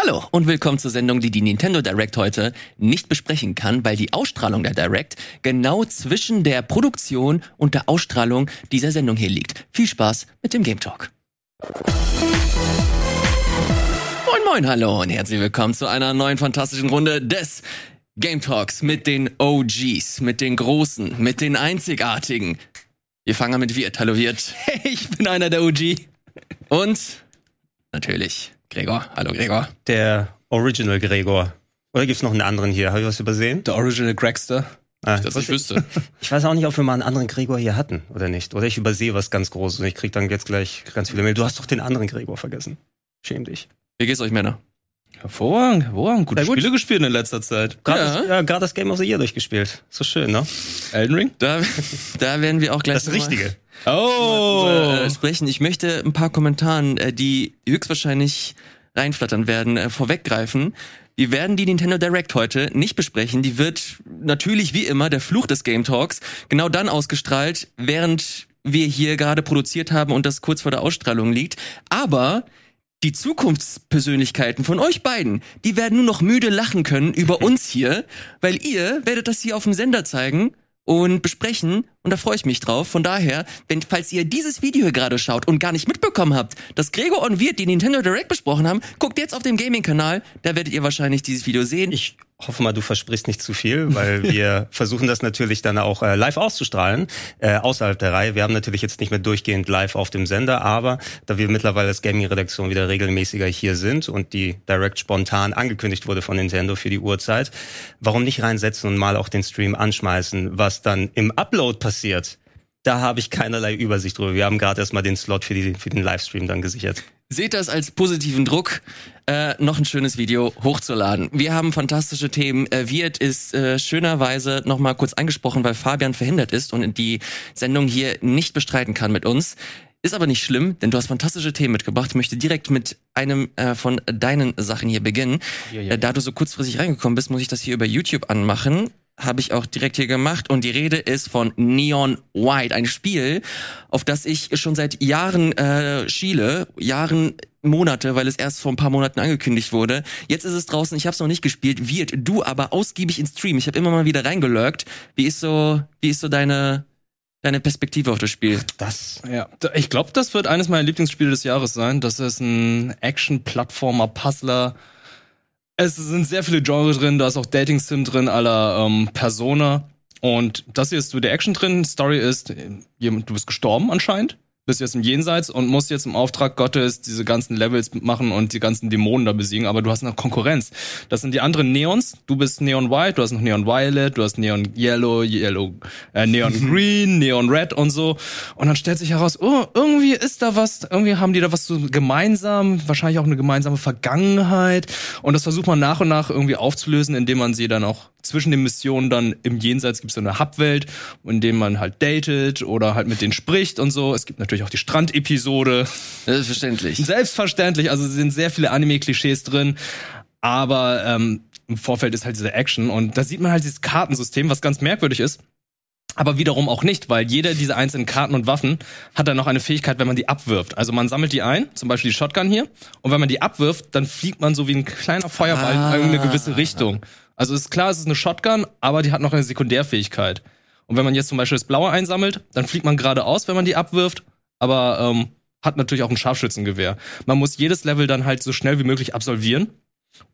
Hallo und willkommen zur Sendung, die die Nintendo Direct heute nicht besprechen kann, weil die Ausstrahlung der Direct genau zwischen der Produktion und der Ausstrahlung dieser Sendung hier liegt. Viel Spaß mit dem Game Talk. Moin moin, hallo und herzlich willkommen zu einer neuen fantastischen Runde des Game Talks mit den OGs, mit den Großen, mit den Einzigartigen. Wir fangen an mit Wirt. Hallo Wirt. Hey, ich bin einer der OG. Und natürlich Gregor. Hallo Gregor. Der Original Gregor. Oder gibt's noch einen anderen hier? Habe ich was übersehen? Der Original Gregster. Ah, Das ich wüsste. ich weiß auch nicht, ob wir mal einen anderen Gregor hier hatten oder nicht. Oder ich übersehe was ganz Großes und ich krieg dann jetzt gleich ganz viele Mail. Du hast doch den anderen Gregor vergessen. Schäm dich. Wie geht's euch Männer? Hervorragend, hervorragend. Gute Sehr gut. Spiele gespielt in letzter Zeit. Gerade Ja. das, ja, gerade das Game of the Year durchgespielt. So schön, ne? Elden Ring? Da, da werden wir auch gleich Das Richtige. Oh! äh, sprechen. Ich möchte ein paar Kommentaren, äh, die höchstwahrscheinlich reinflattern werden, äh, vorweggreifen. Wir werden die Nintendo Direct heute nicht besprechen. Die wird natürlich wie immer der Fluch des Game Talks genau dann ausgestrahlt, während wir hier gerade produziert haben und das kurz vor der Ausstrahlung liegt. Aber die Zukunftspersönlichkeiten von euch beiden, die werden nur noch müde lachen können über uns hier, weil ihr werdet das hier auf dem Sender zeigen und besprechen und da freue ich mich drauf. Von daher, wenn falls ihr dieses Video hier gerade schaut und gar nicht mitbekommen habt, dass Gregor und Wirt die Nintendo Direct besprochen haben, guckt jetzt auf dem Gaming-Kanal, da werdet ihr wahrscheinlich dieses Video sehen. Ich hoffe mal, du versprichst nicht zu viel, weil wir versuchen das natürlich dann auch äh, live auszustrahlen, äh, außerhalb der Reihe. Wir haben natürlich jetzt nicht mehr durchgehend live auf dem Sender, aber da wir mittlerweile als Gaming-Redaktion wieder regelmäßiger hier sind und die Direct spontan angekündigt wurde von Nintendo für die Uhrzeit, warum nicht reinsetzen und mal auch den Stream anschmeißen, was dann im Upload passiert? Da habe ich keinerlei Übersicht drüber. Wir haben gerade erstmal den Slot für, die, für den Livestream dann gesichert. Seht das als positiven Druck, äh, noch ein schönes Video hochzuladen. Wir haben fantastische Themen. Äh, Wirt ist äh, schönerweise noch mal kurz angesprochen, weil Fabian verhindert ist und die Sendung hier nicht bestreiten kann mit uns. Ist aber nicht schlimm, denn du hast fantastische Themen mitgebracht. Ich möchte direkt mit einem äh, von deinen Sachen hier beginnen. Ja, ja. Äh, da du so kurzfristig reingekommen bist, muss ich das hier über YouTube anmachen. Habe ich auch direkt hier gemacht. Und die Rede ist von Neon White, ein Spiel, auf das ich schon seit Jahren äh, schiele, Jahren, Monate, weil es erst vor ein paar Monaten angekündigt wurde. Jetzt ist es draußen, ich habe es noch nicht gespielt. Wird du aber ausgiebig in Stream. Ich habe immer mal wieder reingelurkt. Wie ist so, wie ist so deine deine Perspektive auf das Spiel? Das Ja, ich glaube, das wird eines meiner Lieblingsspiele des Jahres sein. Das ist ein Action-Plattformer-Puzzler. Es sind sehr viele Genres drin, da ist auch Dating-Sim drin, aller ähm, Persona. Und das hier ist so der Action drin. Story ist, äh, du bist gestorben anscheinend, bist jetzt im Jenseits und musst jetzt im Auftrag Gottes diese ganzen Levels machen und die ganzen Dämonen da besiegen, aber du hast noch Konkurrenz. Das sind die anderen Neons. Du bist Neon White, du hast noch Neon Violet, du hast Neon Yellow, Yellow, äh, Neon Green, Neon Red und so. Und dann stellt sich heraus, oh, irgendwie ist da was, irgendwie haben die da was so gemeinsam, wahrscheinlich auch eine gemeinsame Vergangenheit. Und das versucht man nach und nach irgendwie aufzulösen, indem man sie dann auch zwischen den Missionen dann im Jenseits gibt es so eine Hubwelt, in dem man halt datet oder halt mit denen spricht und so. Es gibt natürlich auch die Strandepisode. Selbstverständlich. Selbstverständlich, also es sind sehr viele Anime-Klischees drin, aber ähm, im Vorfeld ist halt diese Action und da sieht man halt dieses Kartensystem, was ganz merkwürdig ist. Aber wiederum auch nicht, weil jeder dieser einzelnen Karten und Waffen hat dann noch eine Fähigkeit, wenn man die abwirft. Also man sammelt die ein, zum Beispiel die Shotgun hier, und wenn man die abwirft, dann fliegt man so wie ein kleiner Feuerball Ah. in irgendeine gewisse Richtung. Also ist klar, es ist eine Shotgun, aber die hat noch eine Sekundärfähigkeit. Und wenn man jetzt zum Beispiel das Blaue einsammelt, dann fliegt man geradeaus, wenn man die abwirft, aber ähm, hat natürlich auch ein Scharfschützengewehr. Man muss jedes Level dann halt so schnell wie möglich absolvieren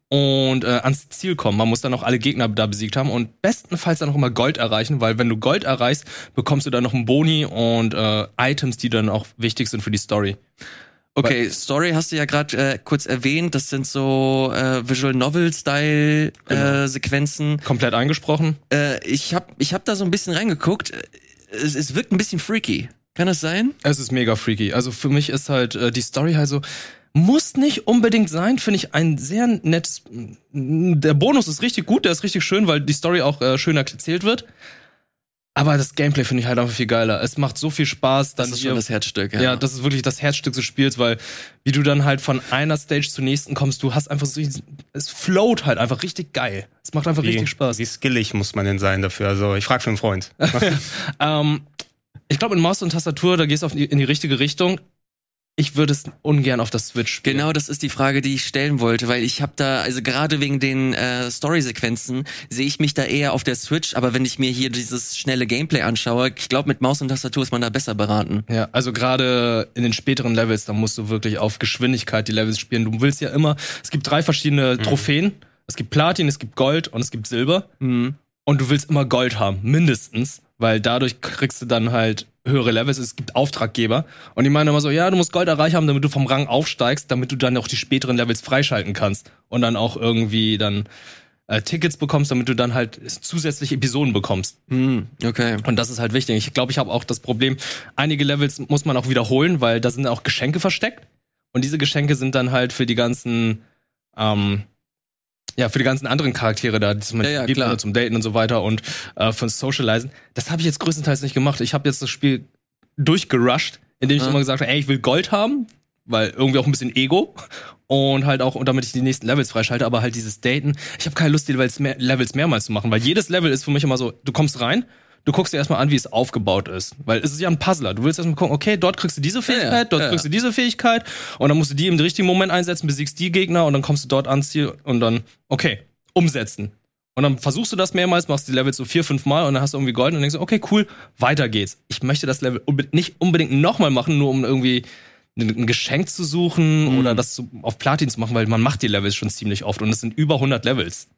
und äh, ans Ziel kommen. Man muss dann auch alle Gegner da besiegt haben und bestenfalls dann auch immer Gold erreichen, weil wenn du Gold erreichst, bekommst du dann noch einen Boni und äh, Items, die dann auch wichtig sind für die Story. Okay, Story hast du ja gerade äh, kurz erwähnt. Das sind so äh, Visual Novel-Style äh, Sequenzen. Komplett eingesprochen. Äh, ich hab, ich hab da so ein bisschen reingeguckt. Äh, Es, es wirkt ein bisschen freaky. Kann das sein? Es ist mega freaky. Also für mich ist halt äh, die Story halt so, muss nicht unbedingt sein, finde ich ein sehr nettes. Der Bonus ist richtig gut, der ist richtig schön, weil die Story auch äh, schön erzählt wird. Aber das Gameplay finde ich halt einfach viel geiler. Es macht so viel Spaß. Dann Das ist hier- schon das Herzstück. Ja, Ja, das ist wirklich das Herzstück des Spiels, weil wie du dann halt von einer Stage zur nächsten kommst, du hast einfach so, es float halt einfach richtig geil. Es macht einfach richtig Spaß. Wie skillig muss man denn sein dafür? Also ich frage für einen Freund. Ähm, ich glaube, in Maus und Tastatur, da gehst du auf die, in die richtige Richtung. ich würde es ungern auf der Switch spielen. Genau, das ist die Frage, die ich stellen wollte, weil ich habe da, also gerade wegen den äh, Story-Sequenzen sehe ich mich da eher auf der Switch, aber wenn ich mir hier dieses schnelle Gameplay anschaue, ich glaube, mit Maus und Tastatur ist man da besser beraten. Ja, also gerade in den späteren Levels, da musst du wirklich auf Geschwindigkeit die Levels spielen. Du willst ja immer, es gibt drei verschiedene Trophäen. Es gibt Platin, es gibt Gold und es gibt Silber. Mhm. Und du willst immer Gold haben, mindestens, weil dadurch kriegst du dann halt höhere Levels. Es gibt Auftraggeber. Und die meinen immer so, ja, du musst Gold erreicht haben, damit du vom Rang aufsteigst, damit du dann auch die späteren Levels freischalten kannst. Und dann auch irgendwie dann äh, Tickets bekommst, damit du dann halt zusätzliche Episoden bekommst. Mhm. Okay. Und das ist halt wichtig. Ich glaube, ich habe auch das Problem, einige Levels muss man auch wiederholen, weil da sind auch Geschenke versteckt. Und diese Geschenke sind dann halt für die ganzen, ähm, ja, für die ganzen anderen Charaktere da, die zum, Ja, ja, zum Daten und so weiter und äh, fürs Socializen. Das habe ich jetzt größtenteils nicht gemacht. Ich habe jetzt das Spiel durchgerusht, indem ich Ah. immer gesagt habe, ey, ich will Gold haben, weil irgendwie auch ein bisschen Ego und halt auch, und damit ich die nächsten Levels freischalte, aber halt dieses Daten, ich habe keine Lust, die Levels, mehr, Levels mehrmals zu machen, weil jedes Level ist für mich immer so, du kommst rein, du guckst dir erstmal an, wie es aufgebaut ist, weil es ist ja ein Puzzler. Du willst erstmal gucken, okay, dort kriegst du diese Fähigkeit, ja, dort ja, kriegst du diese Fähigkeit und dann musst du die im richtigen Moment einsetzen, besiegst die Gegner und dann kommst du dort ans Ziel und dann, okay, umsetzen. Und dann versuchst du das mehrmals, machst die Levels so vier, fünf Mal und dann hast du irgendwie Gold und denkst, okay, cool, weiter geht's. Ich möchte das Level nicht unbedingt nochmal machen, nur um irgendwie ein ein Geschenk zu suchen Mhm. oder das zu, auf Platin zu machen, weil man macht die Levels schon ziemlich oft und es sind über 100 Levels.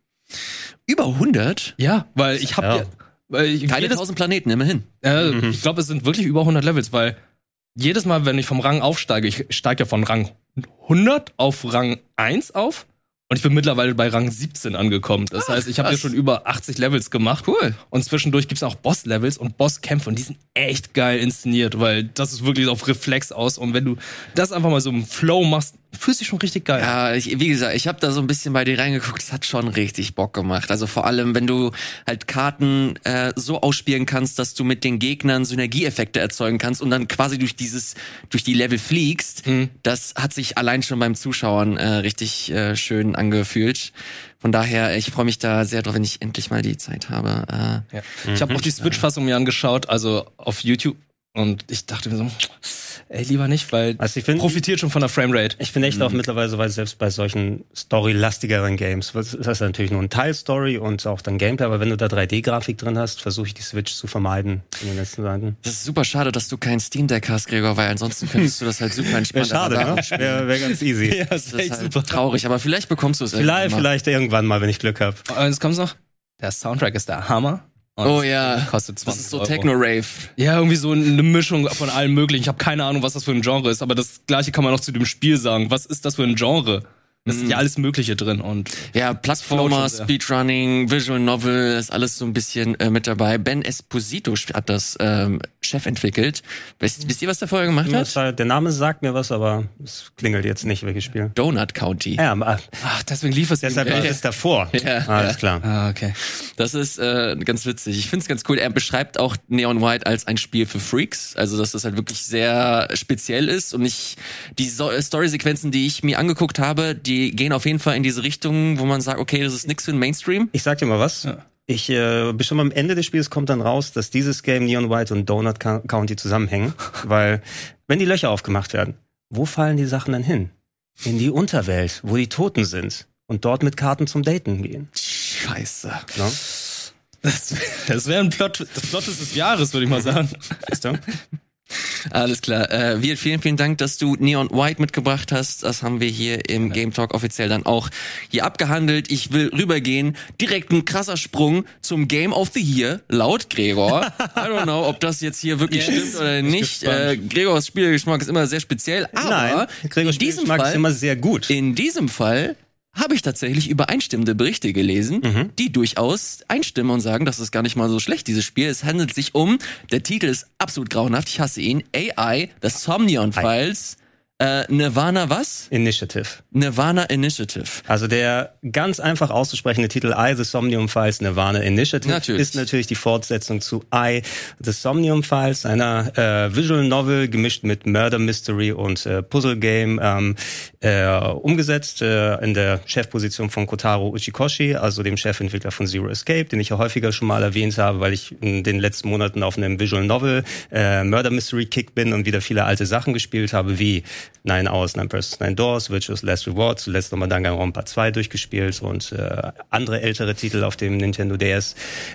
Über 100? Ja, weil ich habe Ja. Weil ich, Keine jedes, 1000 Planeten, immerhin. äh, Mhm. ich glaube, es sind wirklich über 100 Levels, weil jedes Mal, wenn ich vom Rang aufsteige, ich steige ja von Rang 100 auf Rang 1 auf und ich bin mittlerweile bei Rang 17 angekommen. Das heißt, ich habe ja krass. schon über 80 Levels gemacht. Cool. Und zwischendurch gibt's auch Boss-Levels und Bosskämpfe und die sind echt geil inszeniert, weil das ist wirklich auf Reflex aus und wenn du das einfach mal so im Flow machst, fühlst du dich schon richtig geil. Ja, ich, wie gesagt, ich habe da so ein bisschen bei dir reingeguckt. Es hat schon richtig Bock gemacht. Also vor allem, wenn du halt Karten äh, so ausspielen kannst, dass du mit den Gegnern Synergieeffekte erzeugen kannst und dann quasi durch dieses, durch die Level fliegst. Mhm. Das hat sich allein schon beim Zuschauen äh, richtig äh, schön angefühlt. Von daher, ich freue mich da sehr drauf, wenn ich endlich mal die Zeit habe. Äh, Ja. Ich habe auch die Switch-Fassung mir angeschaut, also auf YouTube. Und ich dachte mir so, ey, lieber nicht, weil Also ich finde- profitiert schon von der Framerate. Ich bin echt auch mittlerweile so weit, selbst bei solchen storylastigeren Games, was- das ist natürlich nur ein Teil Story und auch dann Gameplay, aber wenn du da 3D-Grafik drin hast, versuche ich die Switch zu vermeiden in den letzten Seiten. das ist super schade, dass du kein Steam Deck hast, Gregor, weil ansonsten könntest du das halt super Wäre entspannt schade, aber ne? Wäre wär ganz easy. Das ist halt traurig, aber vielleicht bekommst du es Vielleicht, irgendwann mal. vielleicht irgendwann mal, wenn ich Glück habe. Und jetzt kommt's noch. Der Soundtrack ist der Hammer. Und Oh ja, Kostet 20 das ist so. Techno-Rave. Ja, irgendwie so eine Mischung von allem möglichen. Ich habe keine Ahnung, was das für ein Genre ist, aber das gleiche kann man auch zu dem Spiel sagen. Was ist das für ein Genre? Es ist ja alles Mögliche drin und Ja, Plattformer. Speedrunning, Visual Novel, ist alles so ein bisschen äh, mit dabei. Ben Esposito hat das ähm, Chef entwickelt. Wisst, wisst ihr, was der vorher gemacht hat? Der Name sagt mir was, aber es klingelt jetzt nicht, welches Spiel. Donut County. Ja, aber ach, deswegen lief es deshalb eben. ist es davor. Ja, Alles ja. klar. Ah, okay. Das ist äh, ganz witzig. Ich find's ganz cool. Er beschreibt auch Neon White als ein Spiel für Freaks. Also, dass das halt wirklich sehr speziell ist. Und ich, die so Story-Sequenzen, die ich mir angeguckt habe, die gehen auf jeden Fall in diese Richtung, wo man sagt, okay, das ist nix für den Mainstream. Ich sag dir mal was. Ich äh, bestimmt am Ende des Spiels kommt dann raus, dass dieses Game Neon White und Donut Co- County zusammenhängen, weil wenn die Löcher aufgemacht werden, wo fallen die Sachen dann hin? In die Unterwelt, wo die Toten sind und dort mit Karten zum Daten gehen. Scheiße. Ne? Das, das wäre ein Plot, das Plot des Jahres, würde ich mal sagen. Weißt du? Alles klar. Äh, wir, vielen, vielen Dank, dass du Neon White mitgebracht hast. Das haben wir hier im Game Talk offiziell dann auch hier abgehandelt. Ich will rübergehen. Direkt ein krasser Sprung zum Game of the Year, laut Gregor. I don't know, ob das jetzt hier wirklich Yes. stimmt oder nicht. Äh, Gregors Spielgeschmack ist immer sehr speziell. Aber Nein, Gregor in diesem Fall, ist immer sehr gut. in diesem Fall habe ich tatsächlich übereinstimmende Berichte gelesen, Mhm. die durchaus einstimmen und sagen, das ist gar nicht mal so schlecht, dieses Spiel. Es handelt sich um, der Titel ist absolut grauenhaft, ich hasse ihn, AI, The Somnion Files, äh, Nirvana was? Initiative. Nirvana Initiative. Also der ganz einfach auszusprechende Titel I, The Somnium Files Nirvana Initiative Natürlich. ist natürlich die Fortsetzung zu I, The Somnium Files, einer äh, Visual Novel gemischt mit Murder Mystery und äh, Puzzle Game, ähm, äh, umgesetzt äh, in der Chefposition von Kotaro Uchikoshi, also dem Chefentwickler von Zero Escape, den ich ja häufiger schon mal erwähnt habe, weil ich in den letzten Monaten auf einem Visual Novel äh, Murder Mystery Kick bin und wieder viele alte Sachen gespielt habe, wie Nine Hours, Nine Persons, Nine Doors, Virtuous Last Reward, zuletzt nochmal Danganronpa 2 durchgespielt und äh, andere ältere Titel auf dem Nintendo DS.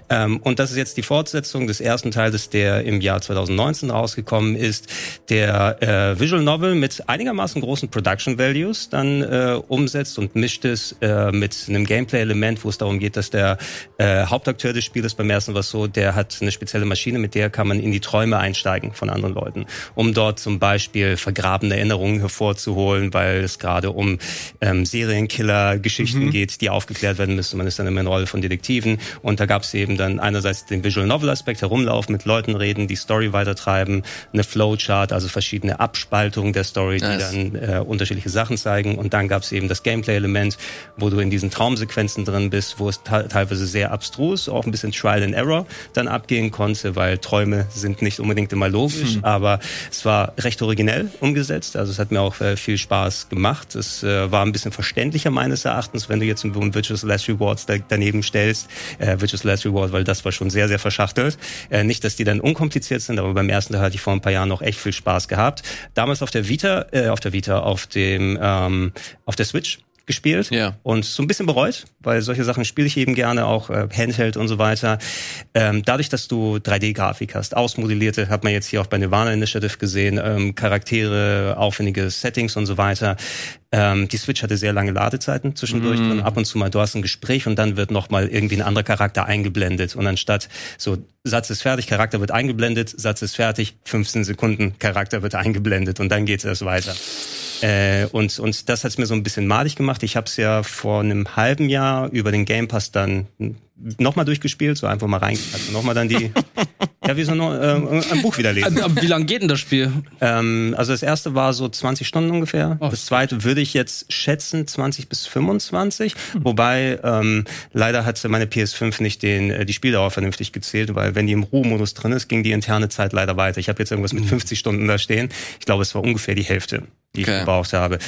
Ähm, und das ist jetzt die Fortsetzung des ersten Teils, der im Jahr 2019 rausgekommen ist, der äh, Visual Novel mit einigermaßen großen Production Values dann äh, umsetzt und mischt es äh, mit einem Gameplay-Element, wo es darum geht, dass der äh, Hauptakteur des Spieles beim ersten war so, der hat eine spezielle Maschine, mit der kann man in die Träume einsteigen von anderen Leuten, um dort zum Beispiel vergrabene Erinnerungen hervorzuholen, weil es gerade um ähm, Serienkiller-Geschichten mhm. geht, die aufgeklärt werden müssen. Man ist dann immer in Rolle von Detektiven und da gab es eben dann einerseits den Visual Novel-Aspekt, herumlaufen, mit Leuten reden, die Story weitertreiben, eine Flowchart, also verschiedene Abspaltungen der Story, die nice. dann äh, unterschiedliche Sachen zeigen und dann gab es eben das Gameplay-Element, wo du in diesen Traumsequenzen drin bist, wo es teilweise sehr abstrus, auch ein bisschen Trial and Error dann abgehen konnte, weil Träume sind nicht unbedingt immer logisch, hm. aber es war recht originell umgesetzt. Also es hat mir auch äh, viel Spaß gemacht. Es äh, war ein bisschen verständlicher meines Erachtens, wenn du jetzt ein Virtuous Last Rewards da, daneben stellst. Äh, Virtuous Last Reward, weil das war schon sehr, sehr verschachtelt. Nicht, dass die dann unkompliziert sind, aber beim ersten Teil hatte ich vor ein paar Jahren noch echt viel Spaß gehabt. Damals auf der Vita, äh, auf der Vita, auf dem, ähm, auf der Switch gespielt ja. und so ein bisschen bereut, weil solche Sachen spiele ich eben gerne, auch äh, Handheld und so weiter. Ähm, dadurch, dass du 3D-Grafik hast, ausmodellierte, hat man jetzt hier auch bei Nirvana Initiative gesehen, ähm, Charaktere, aufwendige Settings und so weiter. Ähm, die Switch hatte sehr lange Ladezeiten zwischendurch mm. und ab und zu mal, du hast ein Gespräch und dann wird nochmal irgendwie ein anderer Charakter eingeblendet und anstatt so, Satz ist fertig, Charakter wird eingeblendet, Satz ist fertig, 15 Sekunden, Charakter wird eingeblendet und dann geht es weiter. Äh, und, und das hat es mir so ein bisschen madig gemacht. Ich habe es ja vor einem halben Jahr über den Game Pass dann nochmal durchgespielt, so einfach mal rein, also nochmal dann die, ja, wie so ein, äh, ein Buch wieder lesen. Wie lange geht denn das Spiel? Ähm, also das erste war so 20 Stunden ungefähr. Oh. Das zweite würde ich jetzt schätzen 20 bis 25. Hm. Wobei ähm, leider hat meine PS5 nicht den äh, die Spieldauer vernünftig gezählt, weil wenn die im Ruhemodus drin ist, ging die interne Zeit leider weiter. Ich habe jetzt irgendwas mit 50 hm. Stunden da stehen. Ich glaube, es war ungefähr die Hälfte die okay. ich gebraucht habe.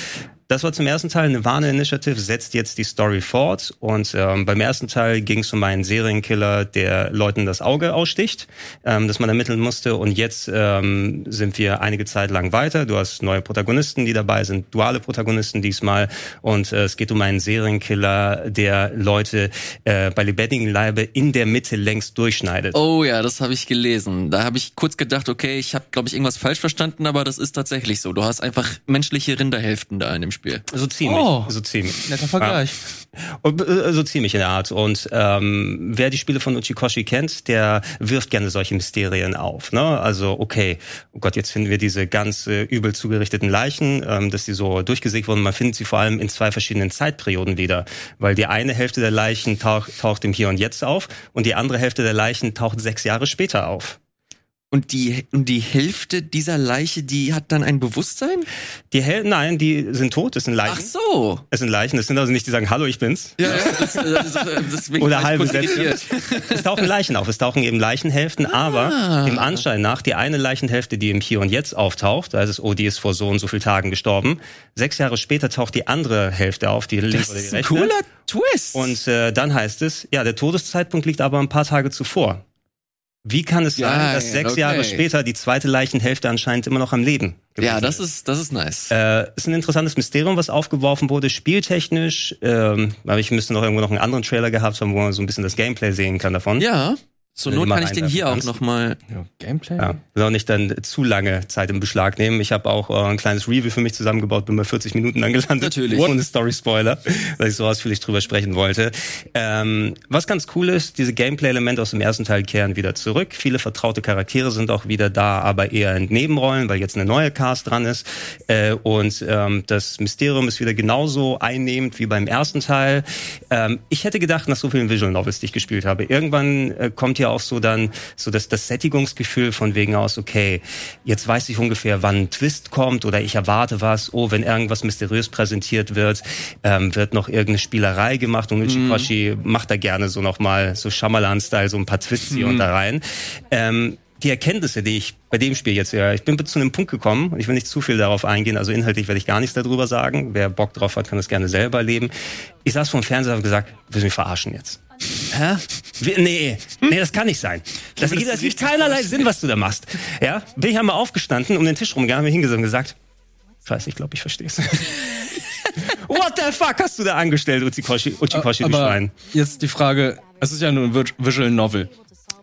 Das war zum ersten Teil. Nirvana Initiative setzt jetzt die Story fort. Und ähm, beim ersten Teil ging es um einen Serienkiller, der Leuten das Auge aussticht, ähm, das man ermitteln musste. Und jetzt ähm, sind wir einige Zeit lang weiter. Du hast neue Protagonisten, die dabei sind, duale Protagonisten diesmal. Und äh, es geht um einen Serienkiller, der Leute äh, bei lebendigen Leibe in der Mitte längst durchschneidet. Oh ja, das habe ich gelesen. Da habe ich kurz gedacht, okay, ich habe, glaube ich, irgendwas falsch verstanden, aber das ist tatsächlich so. Du hast einfach menschliche Rinderhälften da in dem Spiel. So ziemlich. Oh, so ziemlich. Netter Vergleich. Ja. Äh, so ziemlich in der Art. Und ähm, wer die Spiele von Uchikoshi kennt, der wirft gerne solche Mysterien auf. Ne? Also, okay, oh Gott, jetzt finden wir diese ganz äh, übel zugerichteten Leichen, ähm, dass die so durchgesägt wurden. Man findet sie vor allem in zwei verschiedenen Zeitperioden wieder. Weil die eine Hälfte der Leichen taucht, taucht im Hier und Jetzt auf und die andere Hälfte der Leichen taucht sechs Jahre später auf. Und die, und die Hälfte dieser Leiche, die hat dann ein Bewusstsein? Die Hälfte, nein, die sind tot, das sind Leichen. Ach so. Es sind Leichen, das sind also nicht, die sagen, hallo, ich bin's. Ja, ja das, das, das Oder halbe Sätze. Es tauchen Leichen auf, es tauchen eben Leichenhälften, ah. aber im Anschein nach, die eine Leichenhälfte, die im Hier und Jetzt auftaucht, da ist es, oh, die ist vor so und so vielen Tagen gestorben. Sechs Jahre später taucht die andere Hälfte auf, die links oder die rechte. Cooler Twist. Und äh, dann heißt es, ja, der Todeszeitpunkt liegt aber ein paar Tage zuvor. Wie kann es sein, dass sechs okay. Jahre später die zweite Leichenhälfte anscheinend immer noch am Leben Ja, das ist, das ist nice. Äh, ist ein interessantes Mysterium, was aufgeworfen wurde, spieltechnisch. Ähm, aber ich müsste noch irgendwo noch einen anderen Trailer gehabt haben, wo man so ein bisschen das Gameplay sehen kann davon. Ja. Zur Not kann ich den hier auch nochmal. Ja, Gameplay? Ja, will auch nicht dann zu lange Zeit im Beschlag nehmen. Ich habe auch äh, ein kleines Review für mich zusammengebaut, bin bei 40 Minuten dann gelandet. Natürlich. Ohne Story-Spoiler, weil ich so ausführlich drüber sprechen wollte. Ähm, was ganz cool ist, diese Gameplay-Elemente aus dem ersten Teil kehren wieder zurück. Viele vertraute Charaktere sind auch wieder da, aber eher in Nebenrollen, weil jetzt eine neue Cast dran ist. Äh, und ähm, das Mysterium ist wieder genauso einnehmend wie beim ersten Teil. Ähm, ich hätte gedacht, nach so vielen Visual Novels, die ich gespielt habe, irgendwann äh, kommt ja auch so dann so das, das Sättigungsgefühl von wegen aus, okay, jetzt weiß ich ungefähr, wann ein Twist kommt oder ich erwarte was, oh, wenn irgendwas mysteriös präsentiert wird, ähm, wird noch irgendeine Spielerei gemacht und Ichikoshi mhm. macht da gerne so nochmal so Shyamalan-Style so ein paar Twists hier und da rein. Ähm, die Erkenntnisse, die ich bei dem Spiel jetzt, ja, ich bin zu einem Punkt gekommen und ich will nicht zu viel darauf eingehen, also inhaltlich werde ich gar nichts darüber sagen. Wer Bock drauf hat, kann das gerne selber erleben. Ich saß vor dem Fernseher und gesagt, willst du mich verarschen jetzt? Hä? Nee, nee, das kann nicht sein. Das, das, das gibt keinerlei Sinn, was du da machst. Ja, bin ich einmal aufgestanden, um den Tisch rumgegangen, habe mir hingesetzt und gesagt, Scheiße, ich glaube, ich verstehe es. What the fuck hast du da angestellt, Uchikoshi, Uchikoshi, du Aber Schwein? jetzt die Frage, es ist ja nur ein Visual Novel.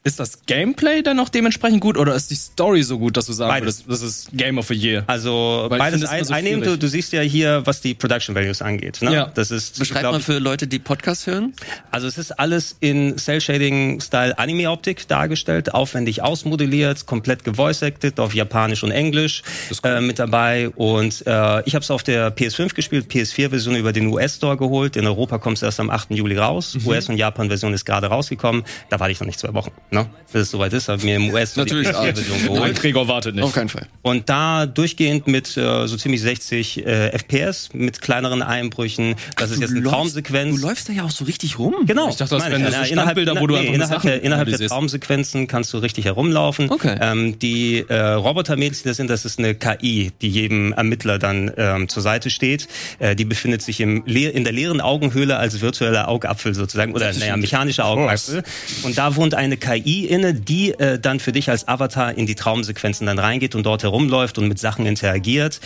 Ist das Gameplay dann noch dementsprechend gut oder ist die Story so gut, dass du sagen Beides. würdest, das ist Game of the Year? Also Weil ich beides ein, so einnehmen. Du, du siehst ja hier, was die Production Values angeht. Ne? Ja. Das ist, Beschreib glaub mal für Leute, die Podcasts hören. Also es ist alles in Cell-Shading-Style Anime-Optik dargestellt, aufwendig ausmodelliert, komplett gevoice-acted auf Japanisch und Englisch äh, mit dabei. Und äh, ich habe es auf der PS5 gespielt, PS4-Version über den US-Store geholt. In Europa kommt es erst am 8. Juli raus. Mhm. US- und Japan-Version ist gerade rausgekommen. Da warte ich noch nicht zwei Wochen. Ne? Bis es soweit ist, habe ich mir im US Natürlich, die PS4-Version Nein, geholt. Gregor wartet nicht. Auf keinen Fall. Und da durchgehend mit äh, so ziemlich 60 äh, FPS, mit kleineren Einbrüchen. Das ist jetzt eine läufst- Traumsequenz. Du läufst da ja auch so richtig rum. Genau. Ich dachte, das wären so Ja, Standbilder, wo du einfach nur innerhalb, der, innerhalb der. Traumsequenzen kannst du richtig herumlaufen. Okay. Ähm, die äh, Robotermädchen, die das sind, das ist eine KI, die jedem Ermittler dann ähm, zur Seite steht. Äh, die befindet sich im leer, in der leeren Augenhöhle als virtueller Augapfel sozusagen oder naja, mechanischer Augapfel. Und da wohnt eine KI inne, die äh, dann für dich als Avatar in die Traumsequenzen dann reingeht und dort herumläuft und mit Sachen interagiert.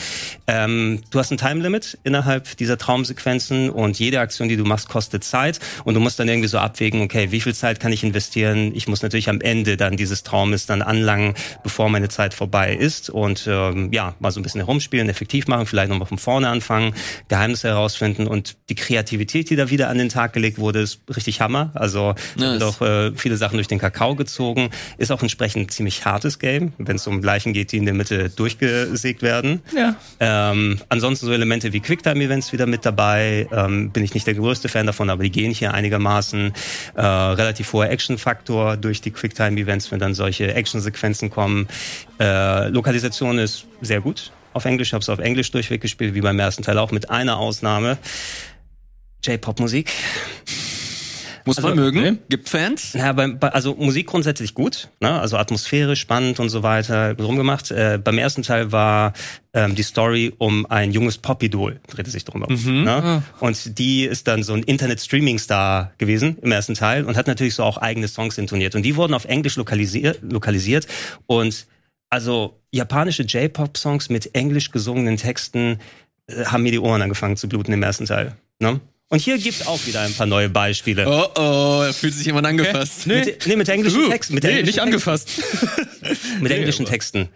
Ähm, du hast ein Time-Limit innerhalb dieser Traumsequenzen und jede Aktion, die du machst, kostet Zeit und du musst dann irgendwie so abwägen, okay, wie viel Zeit kann ich investieren? Ich muss natürlich am Ende dann dieses Traumes dann anlangen, bevor meine Zeit vorbei ist und ähm, ja, mal so ein bisschen herumspielen, effektiv machen, vielleicht nochmal von vorne anfangen, Geheimnisse herausfinden und die Kreativität, die da wieder an den Tag gelegt wurde, ist richtig Hammer. Also Nice. auch äh, viele Sachen durch den Kakao gezogen. Ist auch entsprechend ein ziemlich hartes Game, wenn es um Leichen geht, die in der Mitte durchgesägt werden. Ja. Ähm, ansonsten so Elemente wie Quicktime-Events wieder mit dabei. Ähm, bin ich nicht der größte Fan davon, aber die gehen hier einigermaßen. Äh, relativ hoher Action-Faktor durch die Quicktime-Events, wenn dann solche Action-Sequenzen kommen. Äh, Lokalisation ist sehr gut auf Englisch. Ich habe es auf Englisch durchweg gespielt, wie beim ersten Teil auch, mit einer Ausnahme. J-Pop-Musik. Muss man Also, mögen. nee. Gibt Fans. Ja, bei, bei, also Musik grundsätzlich gut, ne? also atmosphärisch spannend und so weiter, rumgemacht. Äh, beim ersten Teil war ähm, die Story um ein junges Pop-Idol, drehte sich drum herum. Ne? Und die ist dann so ein Internet-Streaming-Star gewesen im ersten Teil und hat natürlich so auch eigene Songs intoniert. Und die wurden auf Englisch lokalisiert, lokalisiert und also japanische J-Pop-Songs mit englisch gesungenen Texten äh, haben mir die Ohren angefangen zu bluten im ersten Teil. Ne? Und hier gibt auch wieder ein paar neue Beispiele. Oh oh, da fühlt sich jemand angefasst. Mit, nee, mit englischen Uh, Texten. Mit nee, englischen nicht angefasst. Mit englischen Texten.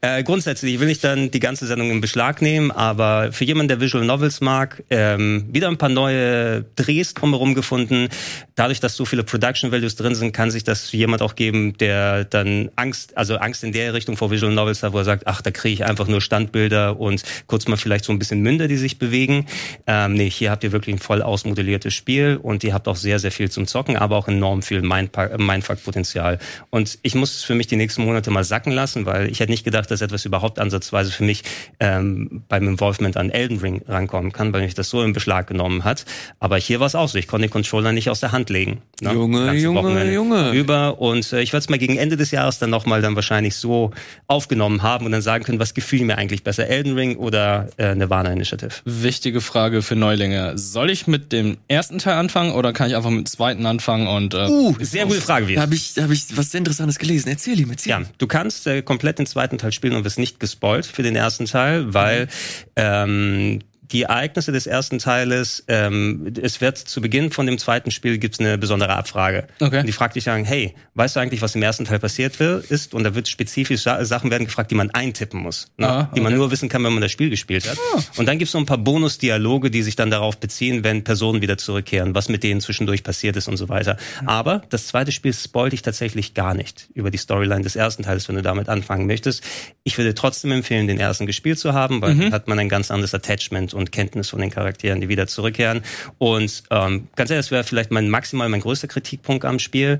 Äh, grundsätzlich will ich dann die ganze Sendung in Beschlag nehmen, aber für jemanden, der Visual Novels mag, ähm, wieder ein paar neue Drehs drumherum gefunden. Dadurch, dass so viele Production Values drin sind, kann sich das jemand auch geben, der dann Angst, also Angst in der Richtung vor Visual Novels hat, wo er sagt, ach, da kriege ich einfach nur Standbilder und kurz mal vielleicht so ein bisschen Münder, die sich bewegen. Ähm, nee, hier habt ihr wirklich ein voll ausmodelliertes Spiel und ihr habt auch sehr, sehr viel zum Zocken, aber auch enorm viel Mindfuck-Potenzial. Und ich muss es für mich die nächsten Monate mal sacken lassen, weil ich hätte nicht gedacht, dass etwas überhaupt ansatzweise für mich ähm, beim Involvement an Elden Ring rankommen kann, weil mich das so in Beschlag genommen hat. Aber hier war es auch so. Ich konnte den Controller nicht aus der Hand legen. ne? Junge, Junge, Wochenende Junge. Über und äh, ich werde es mal gegen Ende des Jahres dann nochmal dann wahrscheinlich so aufgenommen haben und dann sagen können, was gefiel mir eigentlich besser, Elden Ring oder äh, Nirvana Initiative. Wichtige Frage für Neulinge. Soll ich mit dem ersten Teil anfangen oder kann ich einfach mit dem zweiten anfangen und äh, Uh, Sehr gute Frage, Da wieder. habe ich, da hab ich was sehr Interessantes gelesen. Erzähl ihm, erzähl Ja, du kannst äh, komplett den zweiten Teil spielen und wirst nicht gespoilt für den ersten Teil, weil ähm, die Ereignisse des ersten Teiles, ähm, es wird zu Beginn von dem zweiten Spiel gibt's eine besondere Abfrage. Okay. Und die fragt dich dann, hey, weißt du eigentlich, was im ersten Teil passiert ist? Und da wird spezifisch Sa Sachen werden gefragt, die man eintippen muss, ne? Ah, die man okay. nur wissen kann, wenn man das Spiel gespielt hat. Und dann gibt's so ein paar Bonusdialoge, die sich dann darauf beziehen, wenn Personen wieder zurückkehren, was mit denen zwischendurch passiert ist und so weiter. Aber das zweite Spiel spoilt dich tatsächlich gar nicht über die Storyline des ersten Teils, wenn du damit anfangen möchtest. Ich würde trotzdem empfehlen, den ersten gespielt zu haben, weil dann hat man ein ganz anderes Attachment und Kenntnis von den Charakteren, die wieder zurückkehren. Und ähm, ganz ehrlich, das wäre vielleicht mein maximal mein größter Kritikpunkt am Spiel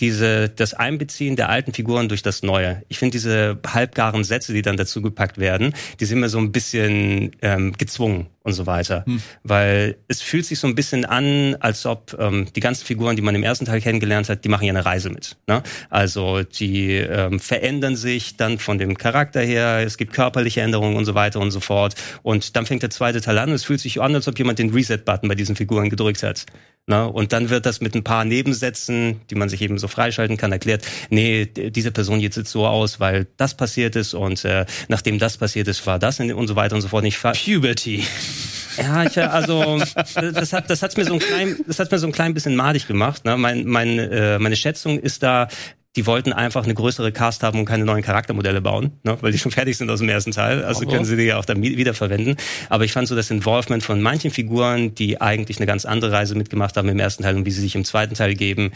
diese, das Einbeziehen der alten Figuren durch das Neue. Ich finde diese halbgaren Sätze, die dann dazu gepackt werden, die sind mir so ein bisschen ähm, gezwungen. Und so weiter. Weil es fühlt sich so ein bisschen an, als ob ähm, die ganzen Figuren, die man im ersten Teil kennengelernt hat, die machen ja eine Reise mit. Ne? Also die ähm, verändern sich dann von dem Charakter her, es gibt körperliche Änderungen und so weiter und so fort. Und dann fängt der zweite Teil an und es fühlt sich an, als ob jemand den Reset-Button bei diesen Figuren gedrückt hat. Ne? Und dann wird das mit ein paar Nebensätzen, die man sich eben so freischalten kann, erklärt, nee, diese Person jetzt sieht so aus, weil das passiert ist und äh, nachdem das passiert ist, war das und so weiter und so fort. Ich Puberty. Ja, ich, äh, also das hat das hat's mir so ein klein das hat mir so ein klein bisschen madig gemacht. Ne? Mein, mein, äh, meine Schätzung ist da, die wollten einfach eine größere Cast haben und keine neuen Charaktermodelle bauen, ne? weil die schon fertig sind aus dem ersten Teil. Also Aber- können sie die ja auch dann wiederverwenden. Aber ich fand so das Involvement von manchen Figuren, die eigentlich eine ganz andere Reise mitgemacht haben im ersten Teil und wie sie sich im zweiten Teil geben,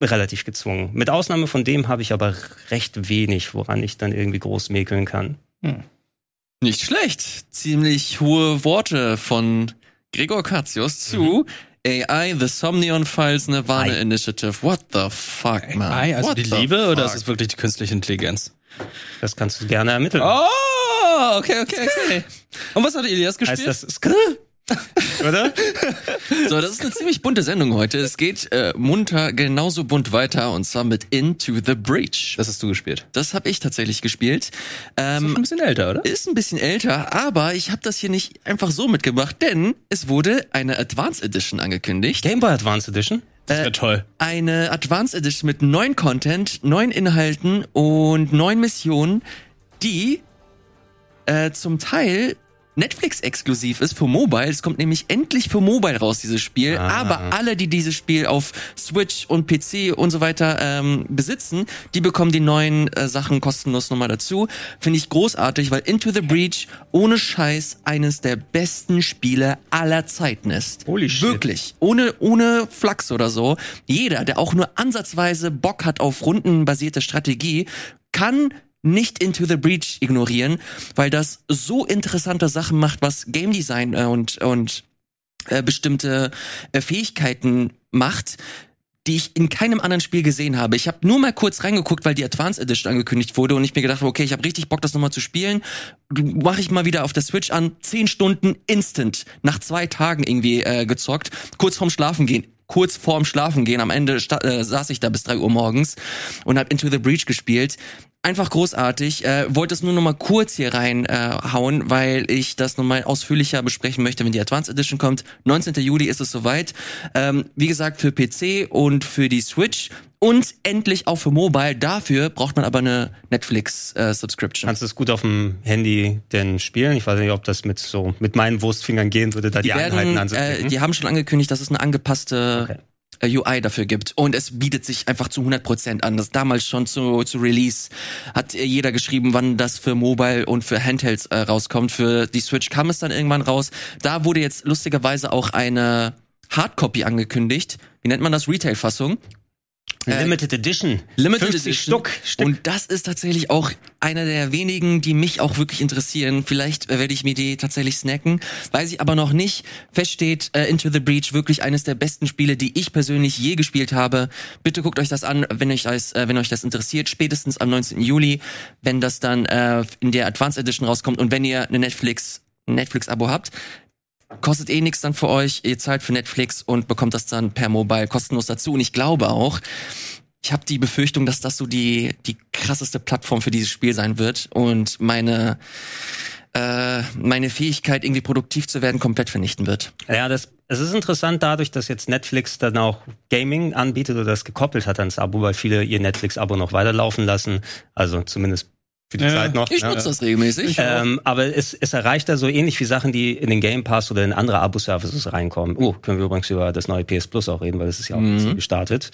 relativ gezwungen. Mit Ausnahme von dem habe ich aber recht wenig, woran ich dann irgendwie groß mäkeln kann. Nicht schlecht. Ziemlich hohe Worte von Gregor Katzius zu AI, The Somnion Files, Nirvana Ei. Initiative. What the fuck, man? Ei, also What die Liebe oder fuck? ist es wirklich die künstliche Intelligenz? Das kannst du gerne ermitteln. Oh, okay, okay, okay. Und was hat Elias gespielt? heißt das Skr? Oder? So, das ist eine ziemlich bunte Sendung heute. Es geht äh, munter genauso bunt weiter und zwar mit Into the Breach. das hast du gespielt. Das habe ich tatsächlich gespielt. Ähm, ein bisschen älter, oder? ist ein bisschen älter, aber ich habe das hier nicht einfach so mitgebracht, denn es wurde eine Advanced Edition angekündigt. Game Boy Advance Edition? Das wäre toll. Eine Advanced Edition mit neuen Content, neuen Inhalten und neuen Missionen, die äh, zum Teil Netflix-exklusiv ist für Mobile. Es kommt nämlich endlich für Mobile raus, dieses Spiel. Ah. Aber alle, die dieses Spiel auf Switch und PC und so weiter ähm, besitzen, die bekommen die neuen äh, Sachen kostenlos nochmal dazu. Finde ich großartig, weil Into the Breach ohne Scheiß eines der besten Spiele aller Zeiten ist. Holy shit. Wirklich. Ohne, ohne Flachs oder so. Jeder, der auch nur ansatzweise Bock hat auf rundenbasierte Strategie, kann nicht Into the Breach ignorieren, weil das so interessante Sachen macht, was Game Design äh, und, und äh, bestimmte äh, Fähigkeiten macht, die ich in keinem anderen Spiel gesehen habe. Ich habe nur mal kurz reingeguckt, weil die Advanced Edition angekündigt wurde und ich mir gedacht habe, okay, ich habe richtig Bock, das nochmal zu spielen. Mache ich mal wieder auf der Switch an, zehn Stunden instant, nach zwei Tagen irgendwie äh, gezockt, kurz vorm Schlafen gehen. Kurz vorm Schlafen gehen, am Ende äh, saß ich da bis drei Uhr morgens und habe Into the Breach gespielt. Einfach großartig. Äh, wollte es nur noch mal kurz hier reinhauen, äh, weil ich das noch mal ausführlicher besprechen möchte, wenn die Advanced Edition kommt. 19. Juli ist es soweit. Ähm, wie gesagt, für PC und für die Switch und endlich auch für Mobile. Dafür braucht man aber eine Netflix-Subscription. Kannst du es gut auf dem Handy denn spielen? Ich weiß nicht, ob das mit so mit meinen Wurstfingern gehen würde, da die, die Einheiten werden, äh, die haben schon angekündigt, dass es eine angepasste Okay. Äh, UI dafür gibt. Und es bietet sich einfach zu 100% an. Das damals schon zu, zu Release hat äh, jeder geschrieben, wann das für Mobile und für Handhelds äh, rauskommt. Für die Switch kam es dann irgendwann raus. Da wurde jetzt lustigerweise auch eine Hardcopy angekündigt. Wie nennt man das? Retail-Fassung. Limited Edition. Limited 50 Edition. Stück. Stück. Und das ist tatsächlich auch einer der wenigen, die mich auch wirklich interessieren. Vielleicht äh, werde ich mir die tatsächlich snacken. Weiß ich aber noch nicht. Fest steht äh, Into the Breach wirklich eines der besten Spiele, die ich persönlich je gespielt habe. Bitte guckt euch das an, wenn euch das, äh, wenn euch das interessiert. Spätestens am 19. Juli, wenn das dann äh, in der Advanced Edition rauskommt und wenn ihr eine Netflix Netflix-Abo habt, kostet eh nichts dann für euch. Ihr zahlt für Netflix und bekommt das dann per Mobile kostenlos dazu. Und ich glaube auch, ich habe die Befürchtung, dass das so die, die krasseste Plattform für dieses Spiel sein wird und meine, äh, meine Fähigkeit, irgendwie produktiv zu werden, komplett vernichten wird. Ja, das, es ist interessant dadurch, dass jetzt Netflix dann auch Gaming anbietet oder das gekoppelt hat ans Abo, weil viele ihr Netflix-Abo noch weiterlaufen lassen. Also zumindest für die Ja, Zeit noch. Ich nutze das regelmäßig. Ähm, aber es, es erreicht da so ähnlich wie Sachen, die in den Game Pass oder in andere Abo-Services reinkommen. Oh, können wir übrigens über das neue PS Plus auch reden, weil das ist ja auch Mhm. gestartet.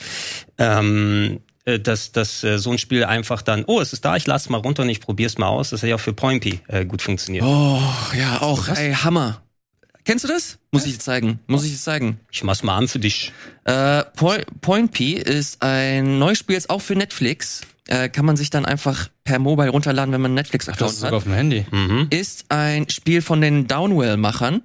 Ähm, äh, dass, dass äh, so ein Spiel einfach dann, oh, es ist da, ich lasse mal runter und ich probier's mal aus. Das hat ja auch für Pointy äh, gut funktioniert. Oh, ja, auch, ey, Hammer. Kennst du das? Muss ich dir zeigen. Muss ich dir zeigen. Ich mach's mal an für dich. Äh, Point, Point P ist ein neues Spiel, jetzt auch für Netflix. Äh, kann man sich dann einfach per Mobile runterladen, wenn man einen Das Netflix-Account ist hat. sogar auf dem Handy. Mhm. ist ein Spiel von den Downwell-Machern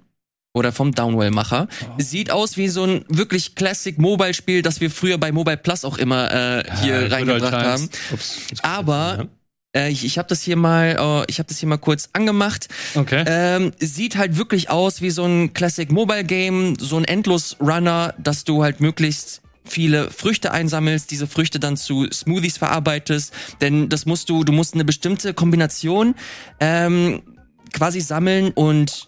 oder vom Downwell-Macher. Sieht aus wie so ein wirklich Classic Mobile-Spiel, das wir früher bei Mobile Plus auch immer äh, hier good reingebracht haben. Ups. Aber Äh, ich ich habe das hier mal, äh, ich habe das hier mal kurz angemacht. Okay. Ähm, sieht halt wirklich aus wie so ein Classic Mobile Game, so ein Endlos Runner, dass du halt möglichst viele Früchte einsammelst, diese Früchte dann zu Smoothies verarbeitest, denn das musst du, du musst eine bestimmte Kombination ähm, quasi sammeln und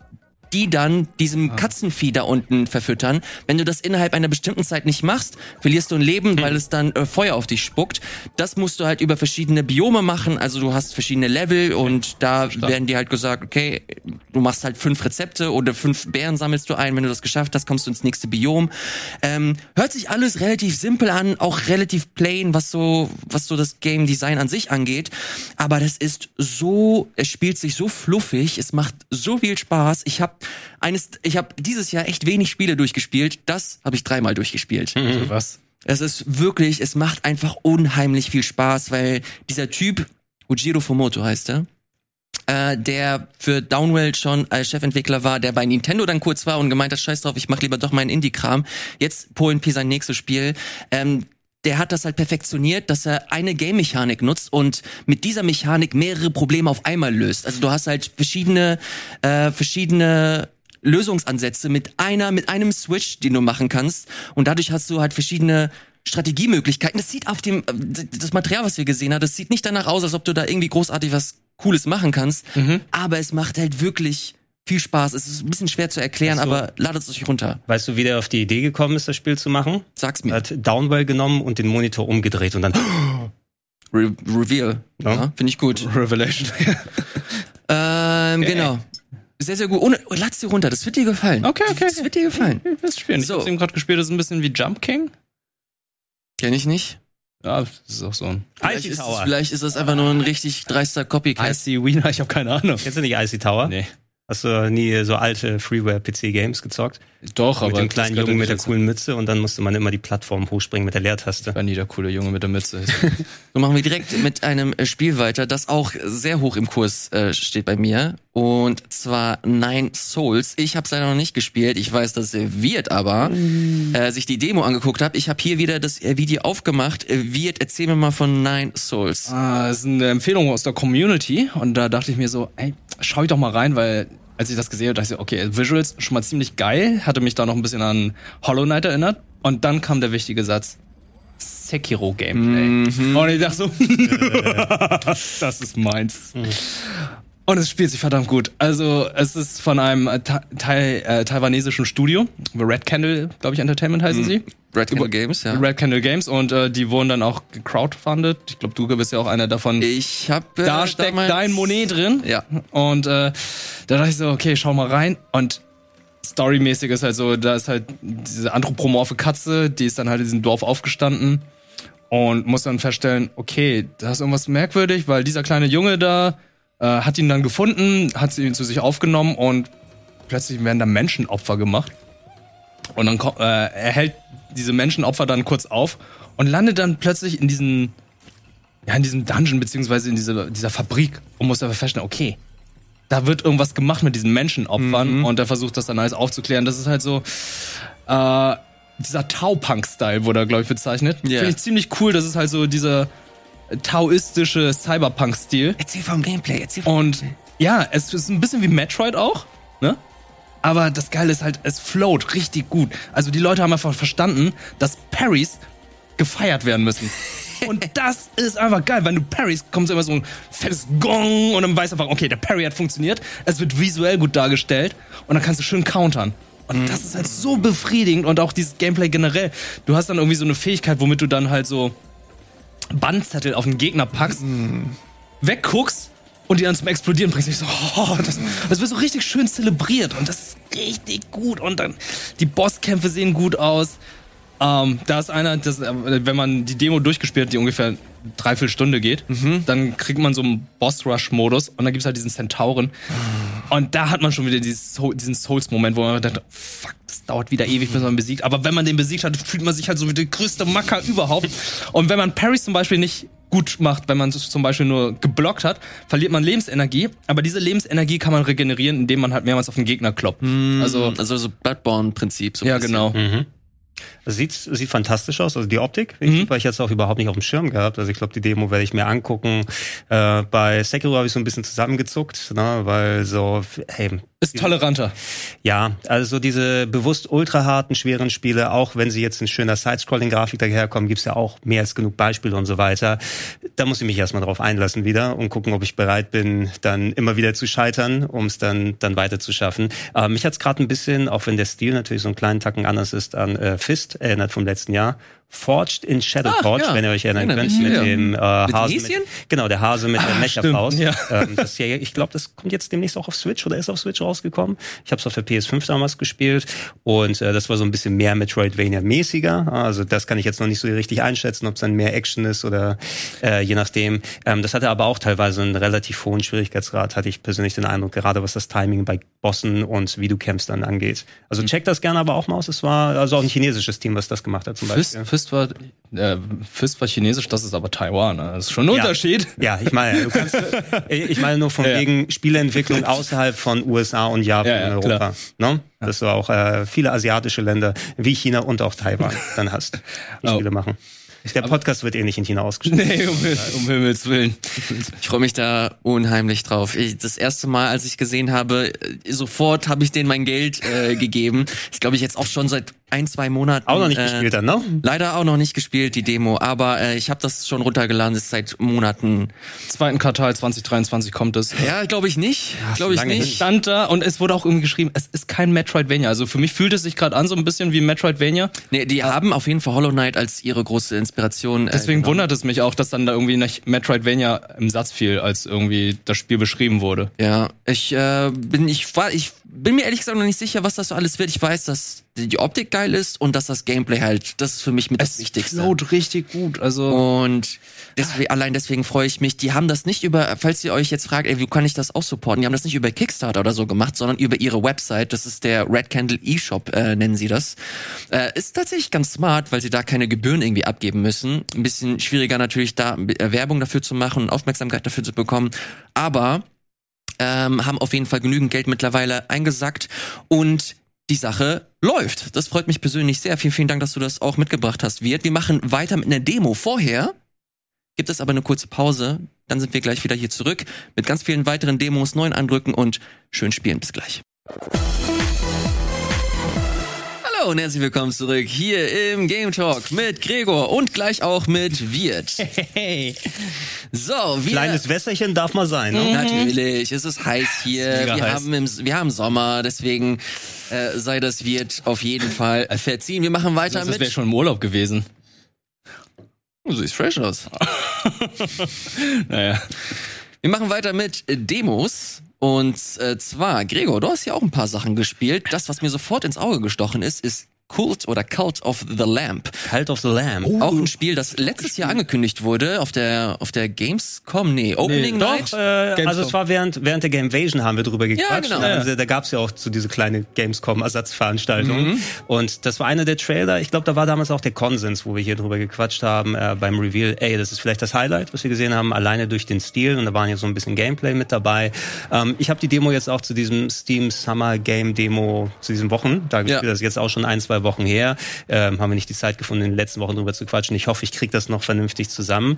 die dann diesem Katzenvieh da unten verfüttern. Wenn du das innerhalb einer bestimmten Zeit nicht machst, verlierst du ein Leben, weil es dann äh, Feuer auf dich spuckt. Das musst du halt über verschiedene Biome machen. Also du hast verschiedene Level und da werden dir halt gesagt, okay, du machst halt fünf Rezepte oder fünf Beeren sammelst du ein. Wenn du das geschafft hast, kommst du ins nächste Biom. Ähm, hört sich alles relativ simpel an, auch relativ plain, was so, was so das Game Design an sich angeht. Aber das ist so, es spielt sich so fluffig, es macht so viel Spaß. Ich habe eines, ich habe dieses Jahr echt wenig Spiele durchgespielt. Das habe ich dreimal durchgespielt. Also was? Es ist wirklich, es macht einfach unheimlich viel Spaß, weil dieser Typ, Ujiro Fumoto heißt er, äh, der für Downwell schon als Chefentwickler war, der bei Nintendo dann kurz war und gemeint hat, scheiß drauf, ich mach lieber doch meinen Indie-Kram. Jetzt PoNP sein nächstes Spiel. Ähm, der hat das halt perfektioniert, dass er eine Game-Mechanik nutzt und mit dieser Mechanik mehrere Probleme auf einmal löst. Also du hast halt verschiedene, äh, verschiedene Lösungsansätze mit einer, mit einem Switch, den du machen kannst. Und dadurch hast du halt verschiedene Strategiemöglichkeiten. Das sieht auf dem, das Material, was wir gesehen haben, das sieht nicht danach aus, als ob du da irgendwie großartig was Cooles machen kannst. Aber es macht halt wirklich viel Spaß. Es ist ein bisschen schwer zu erklären, so. aber ladet es euch runter. Weißt du, wie der auf die Idee gekommen ist, das Spiel zu machen? Sag's Er mir. hat Downwell genommen und den Monitor umgedreht und dann Re Reveal. Ja. Ja, Finde ich gut. Revelation. Ähm, genau. Sehr, sehr gut. Ohne, oh, lad's dir runter. Das wird dir gefallen. Okay, okay, Das wird dir gefallen. Ich will's spielen. Ich So. hab's eben gerade gespielt, das ist ein bisschen wie Jump King. Kenn ich nicht. Ja, das ist auch so ein Vielleicht Icy ist, Tower. vielleicht ist das einfach nur ein richtig dreister Copycat. Icy Wiener, ich habe keine Ahnung. Kennst du nicht Icy Tower? Nee. Hast du nie so alte Freeware-PC-Games gezockt? Doch, mit aber dem kleinen Jungen mit der coolen Mütze und dann musste man immer die Plattform hochspringen mit der Leertaste. Ich war nie der coole Junge mit der Mütze. So machen wir direkt mit einem äh, Spiel weiter, das auch sehr hoch im Kurs äh, steht bei mir. Und zwar Nine Souls. Ich habe es leider noch nicht gespielt. Ich weiß, dass er wird aber äh, sich die Demo angeguckt hat. Ich habe hier wieder das äh, Video aufgemacht. Äh, Wird, erzähl mir mal von Nine Souls. Ah, das ist eine Empfehlung aus der Community und da dachte ich mir so, ey, schau ich doch mal rein, weil als ich das gesehen habe, dachte ich, okay, Visuals schon mal ziemlich geil, hatte mich da noch ein bisschen an Hollow Knight erinnert und dann kam der wichtige Satz. Sekiro Gameplay. Und ich dachte so, das ist meins. Und es spielt sich verdammt gut. Also es ist von einem äh, Ta Tai äh, taiwanesischen Studio, Red Candle, glaube ich, Entertainment heißen sie. Red Candle Games, ja. Red Candle Games und äh, die wurden dann auch gecrowdfundet. Ich glaube, du bist ja auch einer davon. Ich habe äh, da steckt dein Monet drin. Ja. Und äh, da dachte ich so, okay, schau mal rein. Und storymäßig ist halt so, da ist halt diese anthropomorphe Katze, die ist dann halt in diesem Dorf aufgestanden und muss dann feststellen, okay, da ist irgendwas merkwürdig, weil dieser kleine Junge da äh, hat ihn dann gefunden, hat ihn zu sich aufgenommen und plötzlich werden da Menschenopfer gemacht. Und dann äh, er hält diese Menschenopfer dann kurz auf und landet dann plötzlich in diesen ja, in diesem Dungeon, beziehungsweise in dieser, dieser Fabrik und muss aber feststellen, okay, da wird irgendwas gemacht mit diesen Menschenopfern und er versucht das dann alles aufzuklären. Das ist halt so, äh, dieser Tau-Punk-Style wurde er, glaube ich, bezeichnet. Ja. Finde ich ziemlich cool. Das ist halt so dieser taoistische Cyberpunk-Stil. Erzähl vom Gameplay, erzähl vom Und ja, es ist ein bisschen wie Metroid auch, ne? Aber das Geile ist halt, es float richtig gut. Also die Leute haben einfach verstanden, dass Parries gefeiert werden müssen. Und das ist einfach geil. Wenn du parries, kommt immer so ein fettes Gong und dann weißt du einfach, okay, der Parry hat funktioniert. Es wird visuell gut dargestellt und dann kannst du schön countern. Und das ist halt so befriedigend und auch dieses Gameplay generell. Du hast dann irgendwie so eine Fähigkeit, womit du dann halt so Bandzettel auf den Gegner packst, wegguckst und die dann zum Explodieren bringst. Ich so, oh, das, das wird so richtig schön zelebriert und das ist richtig gut. Und dann die Bosskämpfe sehen gut aus. Ähm, da ist einer, das, äh, wenn man die Demo durchgespielt hat, die ungefähr dreiviertel Stunde geht, dann kriegt man so einen Boss-Rush-Modus und dann gibt's halt diesen Zentauren. Und da hat man schon wieder dieses diesen Souls-Moment, wo man denkt, fuck, das dauert wieder ewig, bis man besiegt. Aber wenn man den besiegt hat, fühlt man sich halt so wie der größte Macker überhaupt. Und wenn man Parries zum Beispiel nicht gut macht, wenn man es zum Beispiel nur geblockt hat, verliert man Lebensenergie. Aber diese Lebensenergie kann man regenerieren, indem man halt mehrmals auf den Gegner kloppt. Also, Also so Bloodborne-Prinzip. So ja, bisschen. genau. Mhm. Das sieht, sieht fantastisch aus, also die Optik, mhm. weil ich jetzt auch überhaupt nicht auf dem Schirm gehabt. Also ich glaube, die Demo werde ich mir angucken. Äh, bei Sekiro habe ich so ein bisschen zusammengezuckt, ne, weil so, hey, ist toleranter. Ja, also diese bewusst ultra harten, schweren Spiele, auch wenn sie jetzt in schöner Sidescrolling-Grafik daherkommen, gibt's ja auch mehr als genug Beispiele und so weiter. Da muss ich mich erstmal drauf einlassen wieder und gucken, ob ich bereit bin, dann immer wieder zu scheitern, um es dann, dann weiter zu schaffen. Aber mich hat's gerade ein bisschen, auch wenn der Stil natürlich so einen kleinen Tacken anders ist, an äh, Fist erinnert vom letzten Jahr. Forged in Shadow Forge, ja. wenn ihr euch erinnern könnt, mit ja. dem äh, Hase. Mit, genau, der Hase mit ah, der Mecha-Faust. Ja. Ähm, das ich glaube, das kommt jetzt demnächst auch auf Switch oder ist auf Switch rausgekommen. Ich habe es auf der PS5 damals gespielt und äh, das war so ein bisschen mehr Metroidvania-mäßiger. Also das kann ich jetzt noch nicht so richtig einschätzen, ob es dann mehr Action ist oder äh, je nachdem. Ähm, das hatte aber auch teilweise einen relativ hohen Schwierigkeitsgrad, hatte ich persönlich den Eindruck, gerade was das Timing bei Bossen und wie du kämpfst dann angeht. Also check das gerne aber auch mal aus. Es war also auch ein chinesisches Team, was das gemacht hat zum Beispiel. Fist, Fist war äh, Fist war chinesisch, das ist aber Taiwan. Ne? Das ist schon ein ja. Unterschied. Ja, ich meine, du kannst, ich meine nur von ja. wegen Spieleentwicklung außerhalb von USA und Japan ja, und Europa. Ne? Dass du auch äh, viele asiatische Länder wie China und auch Taiwan dann hast, die oh. Spiele machen. Der Podcast wird eh nicht in China ausgestrahlt. Nee, um, um Himmels Willen. Ich freue mich da unheimlich drauf. Ich, das erste Mal, als ich gesehen habe, äh, sofort habe ich denen mein Geld äh, gegeben. Ich glaube, ich jetzt auch schon seit ein, zwei Monaten. Auch noch nicht äh, gespielt dann, ne? Leider auch noch nicht gespielt, die Demo. Aber äh, ich habe das schon runtergeladen, das ist seit Monaten. Zweiten Quartal 2023 kommt es. Ja, glaube ich nicht. Glaube ich nicht. Stand da und es wurde auch irgendwie geschrieben, es ist kein Metroidvania. Also für mich fühlt es sich gerade an so ein bisschen wie Metroidvania. Nee, die haben auf jeden Fall Hollow Knight als ihre große Inspiration. Äh, Deswegen genommen. wundert es mich auch, dass dann da irgendwie nicht Metroidvania im Satz fiel, als irgendwie das Spiel beschrieben wurde. Ja, ich äh, bin ich war ich bin mir ehrlich gesagt noch nicht sicher, was das so alles wird. Ich weiß, dass die Optik geil ist und dass das Gameplay halt, das ist für mich mit es das Wichtigste. Es richtig gut, also. Und deswegen, allein deswegen freue ich mich. Die haben das nicht über, falls ihr euch jetzt fragt, ey, wie kann ich das auch supporten? Die haben das nicht über Kickstarter oder so gemacht, sondern über ihre Website. Das ist der Red Candle eShop, äh, nennen sie das. Äh, ist tatsächlich ganz smart, weil sie da keine Gebühren irgendwie abgeben müssen. Ein bisschen schwieriger natürlich da äh, Werbung dafür zu machen und Aufmerksamkeit dafür zu bekommen. Aber ähm, haben auf jeden Fall genügend Geld mittlerweile eingesackt und die Sache läuft. Das freut mich persönlich sehr. Vielen, vielen Dank, dass du das auch mitgebracht hast, Wirt. Wir machen weiter mit einer Demo. Vorher gibt es aber eine kurze Pause. Dann sind wir gleich wieder hier zurück mit ganz vielen weiteren Demos, neuen Eindrücken und schön spielen. Bis gleich. Hallo und herzlich willkommen zurück hier im Game Talk mit Gregor und gleich auch mit Wirt. Hey. So, wir, Kleines Wässerchen darf mal sein. Ne? Mhm. Natürlich, es ist heiß hier. Wir heiß. haben, im, wir haben Sommer, deswegen äh, sei das Wirt auf jeden Fall verziehen. Wir machen weiter das mit. Das wäre schon im Urlaub gewesen. Du siehst fresh aus. naja. Wir machen weiter mit Demos. Und äh, zwar, Gregor, du hast ja auch ein paar Sachen gespielt. Das, was mir sofort ins Auge gestochen ist, ist Cult oder Cult of the Lamp. Cult of the Lamp. Oh. Auch ein Spiel, das letztes Jahr angekündigt wurde auf der auf der Gamescom, nee, Opening nee, Night. Doch, äh, also es war während während der Gamevasion haben wir drüber gequatscht. Ja, genau. Also, da gab's ja auch so diese kleine Gamescom Ersatzveranstaltung mhm. und das war einer der Trailer. Ich glaube, da war damals auch der Konsens, wo wir hier drüber gequatscht haben äh, beim Reveal. Ey, das ist vielleicht das Highlight, was wir gesehen haben, alleine durch den Stil und da waren ja so ein bisschen Gameplay mit dabei. Ähm, ich habe die Demo jetzt auch zu diesem Steam Summer Game Demo zu diesen Wochen, da gespielt, ja. das ist jetzt auch schon ein, zwei Wochen her. Ähm, haben wir nicht die Zeit gefunden, in den letzten Wochen drüber zu quatschen. Ich hoffe, ich kriege das noch vernünftig zusammen.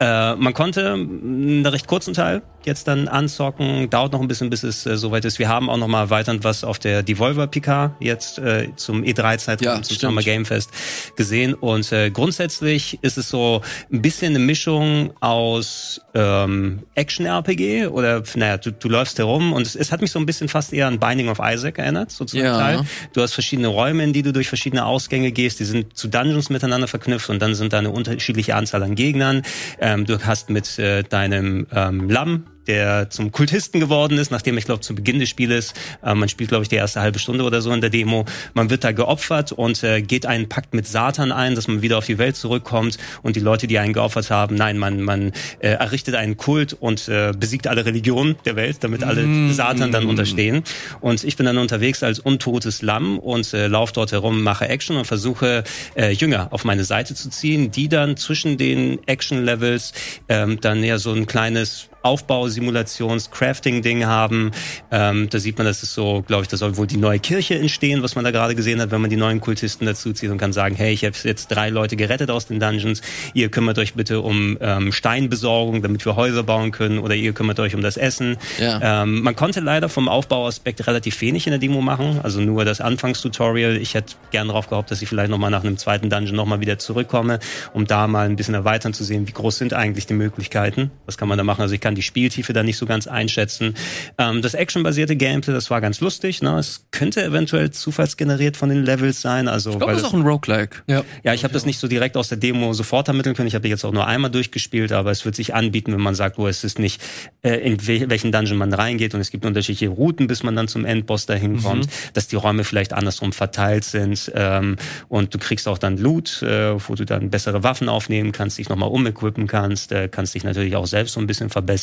Äh, man konnte einen recht kurzen Teil jetzt dann anzocken. Dauert noch ein bisschen, bis es äh, soweit ist. Wir haben auch noch mal erweiternd was auf der Devolver PK jetzt äh, zum E3-Zeitraum, ja, zum Summer Game Fest gesehen. Und äh, grundsätzlich ist es so ein bisschen eine Mischung aus ähm, Action-RPG oder, naja, du, du läufst herum und es, es hat mich so ein bisschen fast eher an Binding of Isaac erinnert, so zum ja. Teil. Du hast verschiedene Räume, in die du durch verschiedene Ausgänge gehst, die sind zu Dungeons miteinander verknüpft und dann sind da eine unterschiedliche Anzahl an Gegnern. Ähm, du hast mit äh, deinem ähm, Lamm der zum Kultisten geworden ist, nachdem ich glaube zu Beginn des Spieles, äh, man spielt glaube ich die erste halbe Stunde oder so in der Demo, man wird da geopfert und äh, geht einen Pakt mit Satan ein, dass man wieder auf die Welt zurückkommt und die Leute, die einen geopfert haben, nein, man man äh, errichtet einen Kult und äh, besiegt alle Religionen der Welt, damit alle mm. Satan dann unterstehen. Und ich bin dann unterwegs als untotes Lamm und äh, laufe dort herum, mache Action und versuche äh, Jünger auf meine Seite zu ziehen, die dann zwischen den Action-Levels ähm, dann ja so ein kleines Aufbausimulations-Crafting-Ding haben. Ähm, da sieht man, das ist so, glaube ich, da soll wohl die neue Kirche entstehen, was man da gerade gesehen hat, wenn man die neuen Kultisten dazu zieht und kann sagen, hey, ich habe jetzt drei Leute gerettet aus den Dungeons, ihr kümmert euch bitte um ähm, Steinbesorgung, damit wir Häuser bauen können oder ihr kümmert euch um das Essen. Ja. Ähm, man konnte leider vom Aufbauaspekt relativ wenig in der Demo machen, also nur das Anfangstutorial. Ich hätte gern darauf gehofft, dass ich vielleicht nochmal nach einem zweiten Dungeon nochmal wieder zurückkomme, um da mal ein bisschen erweitern zu sehen, wie groß sind eigentlich die Möglichkeiten, was kann man da machen. Also ich kann die Spieltiefe da nicht so ganz einschätzen. Ähm, das actionbasierte Gameplay, das war ganz lustig. Ne? Es könnte eventuell zufallsgeneriert von den Levels sein. Also, Ich glaube, das ist auch ein Roguelike. Ja. ja, ich habe das nicht so direkt aus der Demo sofort ermitteln können. Ich habe jetzt auch nur einmal durchgespielt, aber es wird sich anbieten, wenn man sagt, wo es ist nicht, äh, in wel welchen Dungeon man reingeht und es gibt unterschiedliche Routen, bis man dann zum Endboss dahin kommt, dass die Räume vielleicht andersrum verteilt sind ähm, und du kriegst auch dann Loot, äh, wo du dann bessere Waffen aufnehmen kannst, dich nochmal umequippen kannst, äh, kannst dich natürlich auch selbst so ein bisschen verbessern.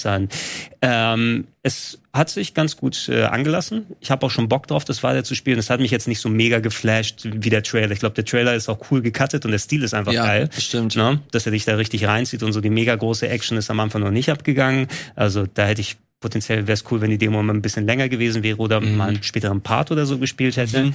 Ähm, es hat sich ganz gut äh, angelassen. Ich habe auch schon Bock drauf, das weiter zu spielen. Es hat mich jetzt nicht so mega geflasht wie der Trailer. Ich glaube, der Trailer ist auch cool gecuttet und der Stil ist einfach Ja, geil. stimmt. Ne? Dass er dich da richtig reinzieht und so die mega große Action ist am Anfang noch nicht abgegangen. Also da hätte ich potenziell wäre es cool, wenn die Demo mal ein bisschen länger gewesen wäre oder Mhm. mal einen späteren Part oder so gespielt hätte.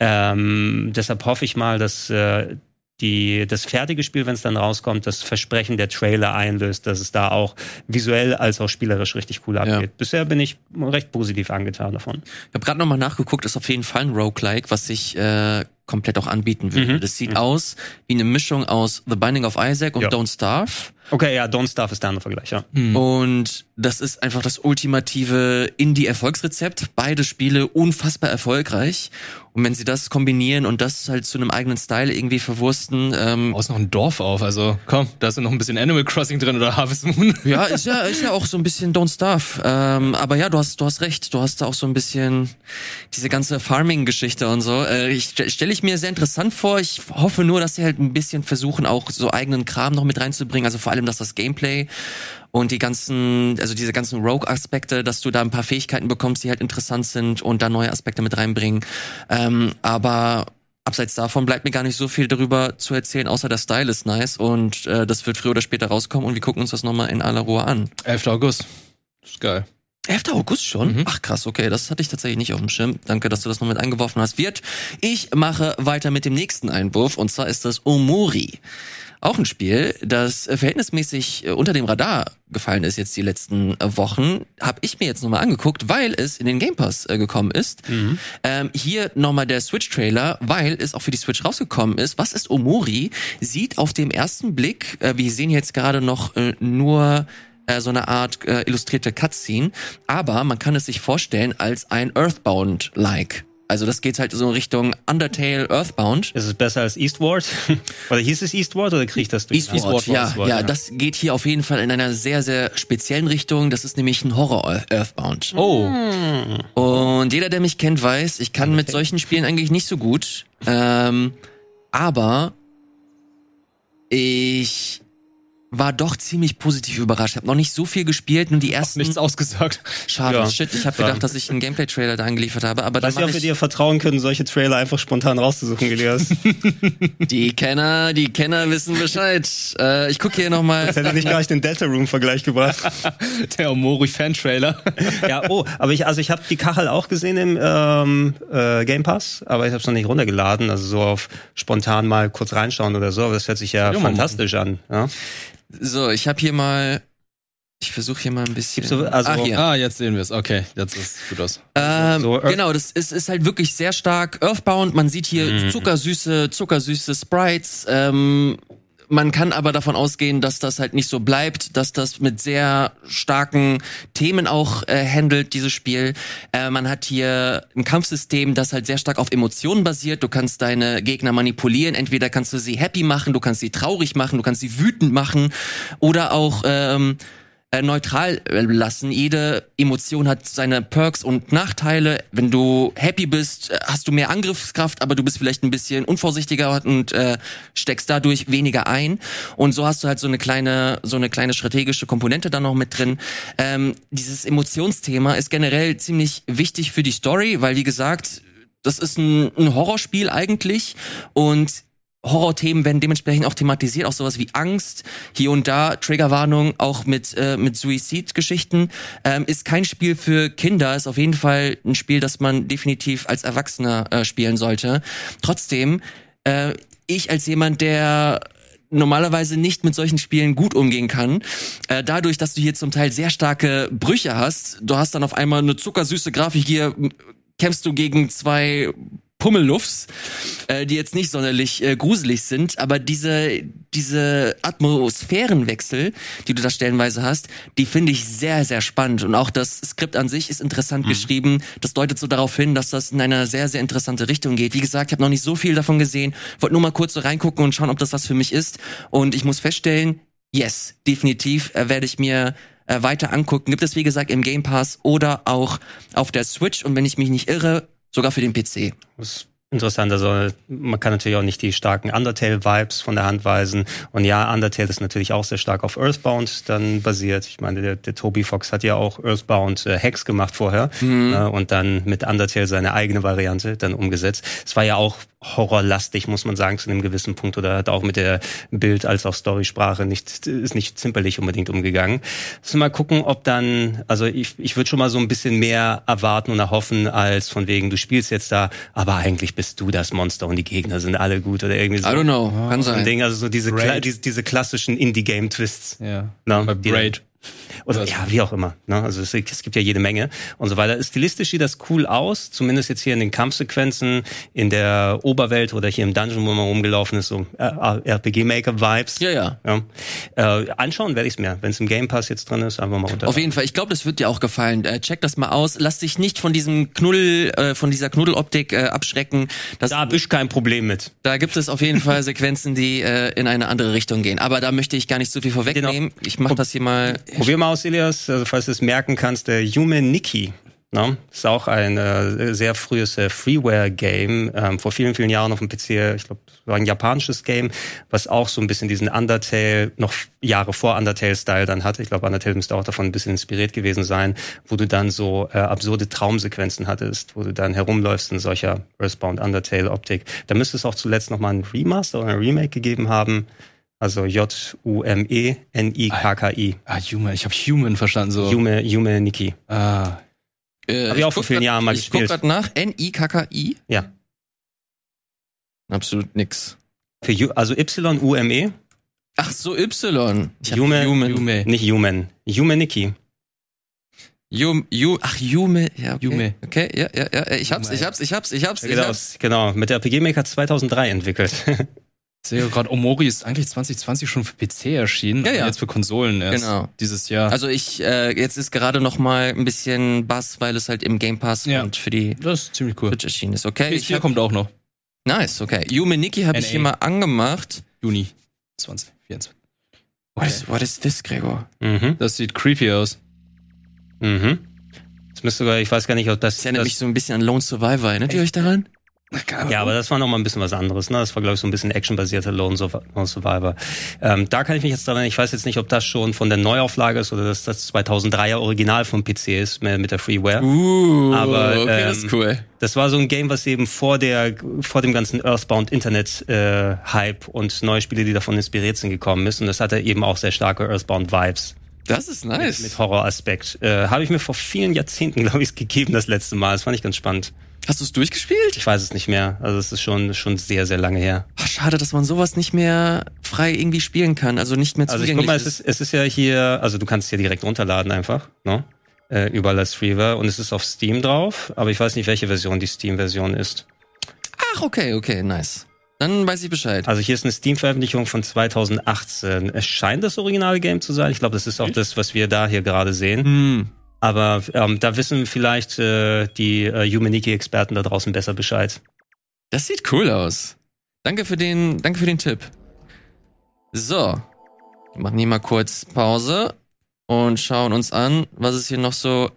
Ähm, deshalb hoffe ich mal, dass äh, die, das fertige Spiel, wenn es dann rauskommt, das Versprechen der Trailer einlöst, dass es da auch visuell als auch spielerisch richtig cool abgeht. Bisher bin ich recht positiv angetan davon. Ich habe gerade nochmal nachgeguckt, ist auf jeden Fall ein Roguelike, was sich äh, komplett auch anbieten würde. Mhm. Das sieht aus wie eine Mischung aus The Binding of Isaac und Ja. Don't Starve. Okay, ja, Don't Starve ist der andere Vergleich, ja. Und das ist einfach das ultimative Indie-Erfolgsrezept. Beide Spiele unfassbar erfolgreich. Und wenn sie das kombinieren und das halt zu einem eigenen Style irgendwie verwursten, ähm, Aus noch ein Dorf auf, also komm, da ist ja noch ein bisschen Animal Crossing drin oder Harvest Moon. ja, ist ja, ist ja auch so ein bisschen Don't Starve. Ähm, aber ja, du hast, du hast recht. Du hast da auch so ein bisschen diese ganze Farming-Geschichte und so. Äh, ich stelle ich mir sehr interessant vor. Ich hoffe nur, dass sie halt ein bisschen versuchen, auch so eigenen Kram noch mit reinzubringen. Also vor allem, dass das Gameplay und die ganzen, also diese ganzen Rogue-Aspekte, dass du da ein paar Fähigkeiten bekommst, die halt interessant sind und da neue Aspekte mit reinbringen. Ähm, aber abseits davon bleibt mir gar nicht so viel darüber zu erzählen, außer der Style ist nice und äh, das wird früher oder später rauskommen und wir gucken uns das nochmal in aller Ruhe an. 11. August. Das ist geil. 11. August schon? Mhm. Ach krass, okay, das hatte ich tatsächlich nicht auf dem Schirm. Danke, dass du das noch mit eingeworfen hast. Wird, ich mache weiter mit dem nächsten Einwurf und zwar ist das Omori. Auch ein Spiel, das äh, verhältnismäßig äh, unter dem Radar gefallen ist jetzt die letzten äh, Wochen, habe ich mir jetzt nochmal angeguckt, weil es in den Game Pass gekommen ist. Ähm, hier nochmal der Switch-Trailer, weil es auch für die Switch rausgekommen ist. Was ist Omori? Sieht auf dem ersten Blick, äh, wir sehen jetzt gerade noch äh, nur so eine Art äh, illustrierte Cutscene, aber man kann es sich vorstellen als ein Earthbound-like. Also das geht halt so in Richtung Undertale Earthbound. Ist es besser als Eastward? oder hieß es Eastward oder kriege ich das durch? Eastward, ja, ja, das geht hier auf jeden Fall in einer sehr, sehr speziellen Richtung. Das ist nämlich ein Horror Earthbound. Oh. Und jeder, der mich kennt, weiß, ich kann mit solchen Spielen eigentlich nicht so gut. Ähm, aber ich war doch ziemlich positiv überrascht. Ich habe noch nicht so viel gespielt, nur die ersten. Nichts ausgesagt. Schade, Ja. shit. Ich habe gedacht, dass ich einen Gameplay-Trailer da angeliefert habe, aber Weiß nicht, ob wir dir vertrauen können, solche Trailer einfach spontan rauszusuchen, Elias. die Kenner, die Kenner wissen Bescheid. Äh, ich gucke hier nochmal. Das hätte nicht gleich den Delta Room Vergleich gebracht. Der Omori Fan-Trailer. ja, oh, aber ich, also ich habe die Kachel auch gesehen im ähm, äh, Game Pass, aber ich habe es noch nicht runtergeladen. Also so auf spontan mal kurz reinschauen oder so. Aber das hört sich ja, Ja, fantastisch an. Ja? So, ich habe hier mal. Ich versuche hier mal ein bisschen. So- also- ah, hier. Ah, jetzt sehen wir es. Okay, jetzt ist gut aus. Ähm, So Earth- genau, das ist, ist halt wirklich sehr stark Earthbound. Man sieht hier Mhm. zuckersüße, zuckersüße Sprites. Ähm, man kann aber davon ausgehen, dass das halt nicht so bleibt, dass das mit sehr starken Themen auch äh, handelt, dieses Spiel. Äh, man hat hier ein Kampfsystem, das halt sehr stark auf Emotionen basiert. Du kannst deine Gegner manipulieren. Entweder kannst du sie happy machen, du kannst sie traurig machen, du kannst sie wütend machen oder auch ähm, äh, neutral äh, lassen. Jede Emotion hat seine Perks und Nachteile. Wenn du happy bist, äh, hast du mehr Angriffskraft, aber du bist vielleicht ein bisschen unvorsichtiger und äh, steckst dadurch weniger ein. Und so hast du halt so eine kleine, so eine kleine strategische Komponente da noch mit drin. Ähm, dieses Emotionsthema ist generell ziemlich wichtig für die Story, weil wie gesagt, das ist ein, ein Horrorspiel eigentlich und Horrorthemen werden dementsprechend auch thematisiert, auch sowas wie Angst, hier und da Triggerwarnung, auch mit äh, mit Suizid-Geschichten. Ähm, ist kein Spiel für Kinder, ist auf jeden Fall ein Spiel, das man definitiv als Erwachsener äh, spielen sollte. Trotzdem, äh, ich als jemand, der normalerweise nicht mit solchen Spielen gut umgehen kann. Äh, dadurch, dass du hier zum Teil sehr starke Brüche hast, du hast dann auf einmal eine zuckersüße Grafik hier, kämpfst du gegen zwei Pummelluffs, äh, die jetzt nicht sonderlich äh, gruselig sind, aber diese, diese Atmosphärenwechsel, die du da stellenweise hast, die finde ich sehr, sehr spannend. Und auch das Skript an sich ist interessant mhm. geschrieben. Das deutet so darauf hin, dass das in einer sehr, sehr interessante Richtung geht. Wie gesagt, ich habe noch nicht so viel davon gesehen, wollte nur mal kurz so reingucken und schauen, ob das was für mich ist. Und ich muss feststellen, yes, definitiv äh, werde ich mir äh, weiter angucken. Gibt es, wie gesagt, im Game Pass oder auch auf der Switch. Und wenn ich mich nicht irre, sogar für den PC. Das interessant. Also man kann natürlich auch nicht die starken Undertale-Vibes von der Hand weisen. Und ja, Undertale ist natürlich auch sehr stark auf Earthbound dann basiert. Ich meine, der, der Toby Fox hat ja auch Earthbound äh, Hacks gemacht vorher mhm. äh, und dann mit Undertale seine eigene Variante dann umgesetzt. Es war ja auch horrorlastig, muss man sagen, zu einem gewissen Punkt oder hat auch mit der Bild- als auch Storysprache nicht, ist nicht zimperlich unbedingt umgegangen. Also mal gucken, ob dann, also ich, ich würde schon mal so ein bisschen mehr erwarten und erhoffen, als von wegen, du spielst jetzt da, aber eigentlich bist du das Monster und die Gegner sind alle gut oder irgendwie so. I don't know, kann sein. Ding, also so diese, diese, diese klassischen Indie-Game-Twists. Ja. Na, Bei Braid. Oder ja, wie auch immer. Ne? Also es, es, gibt ja jede Menge und so weiter. Stilistisch sieht das cool aus, zumindest jetzt hier in den Kampfsequenzen, in der Oberwelt oder hier im Dungeon, wo man rumgelaufen ist, so äh, RPG-Maker-Vibes. Ja, ja. ja. Äh, anschauen werde ich es mir, wenn es im Game Pass jetzt drin ist, einfach mal unter. Auf jeden Fall. Ich glaube, das wird dir auch gefallen. Äh, check das mal aus. Lass dich nicht von diesem Knuddel, äh, von dieser Knuddeloptik äh, abschrecken. Das, da habe ich kein Problem mit. Da gibt es auf jeden Fall Sequenzen, die äh, in eine andere Richtung gehen. Aber da möchte ich gar nicht so viel vorwegnehmen. Genau. Ich mache das hier mal. Probier mal aus, Elias, also falls du es merken kannst, der Yume Nikki. Ne? Ist auch ein äh, sehr frühes äh, Freeware-Game, ähm, vor vielen, vielen Jahren auf dem PC, ich glaube, war ein japanisches Game, was auch so ein bisschen diesen Undertale, noch Jahre vor Undertale-Style dann hatte. Ich glaube, Undertale müsste auch davon ein bisschen inspiriert gewesen sein, wo du dann so äh, absurde Traumsequenzen hattest, wo du dann herumläufst in solcher Earthbound Undertale-Optik. Da müsste es auch zuletzt nochmal ein Remaster oder ein Remake gegeben haben. Also J-U-M-E-N-I-K-K-I. Ah, Human. Ich habe Human verstanden. so. Yume, Yume Nikki. Ah. Äh, Hab ich auch vor vielen Jahren mal ich gespielt. Ich guck grad nach. N-I-K-K-I? Ja. Absolut nix. Für, Ju- also Y-U-M-E. Ach so, Y. Yume, Human. Yume. Nicht Human. Yume Nikki. Yum, Yu, ach, Yume. Ja, okay. Yume. Okay, ja, ja, ja. Ich hab's, ich hab's, ich hab's, ich hab's, ich Genau, hab's. genau. Mit der RPG Maker 2003 entwickelt. Ich sehe gerade, Omori ist eigentlich 2020 schon für PC erschienen. Ja, ja. Jetzt für Konsolen erst. Genau. Dieses Jahr. Also ich, äh, jetzt ist gerade noch mal ein bisschen Bass, weil es halt im Game Pass Ja. und für die das ist ziemlich cool. Switch erschienen ist. Okay, ich PS4 hab, kommt auch noch. nice, okay. Yume Nikki habe ich hier mal angemacht. Juni 2024. What is, what is this, Gregor? mhm. Das sieht creepy aus. Mhm. Das müsste sogar, ich weiß gar nicht, ob das, Das erinnert das mich so ein bisschen an Lone Survivor. Erinnert ihr euch daran? Ja, aber das war noch mal ein bisschen was anderes. Ne? Das war, glaube ich, so ein bisschen actionbasierter Lone Surv- Lone Survivor. Ähm, da kann ich mich jetzt daran, ich weiß jetzt nicht, ob das schon von der Neuauflage ist oder dass das 2003er Original vom PC ist mit mit der Freeware. Uh, Aber, okay, das ähm, ist cool. Das war so ein Game, was eben vor der vor dem ganzen Earthbound Internet äh, Hype und neue Spiele, die davon inspiriert sind, gekommen ist. Und das hatte eben auch sehr starke Earthbound Vibes Das ist nice. mit Horroraspekt. Äh, Habe ich mir vor vielen Jahrzehnten, glaube ich, gegeben das letzte Mal. Das fand ich ganz spannend. Hast du es durchgespielt? Ich weiß es nicht mehr. Also es ist schon schon sehr sehr lange her. Ach, schade, dass man sowas nicht mehr frei irgendwie spielen kann. Also nicht mehr Also ich zugänglich guck mal, es ist, es ist ja hier, also du kannst es ja direkt runterladen einfach, ne? Äh, überall als Freeware und es ist auf Steam drauf, aber ich weiß nicht, welche Version die Steam-Version ist. Ach, okay, okay, nice. Dann weiß ich Bescheid. Also hier ist eine Steam-Veröffentlichung von 2018. Es scheint das originale Game zu sein. Ich glaube, das ist auch das, was wir da hier gerade sehen. Hm. Aber ähm, da wissen vielleicht äh, die äh, Humaniki-Experten da draußen besser Bescheid. Das sieht cool aus. Danke für den, danke für den Tipp. So. Wir machen hier mal kurz Pause und schauen uns an, was es hier noch so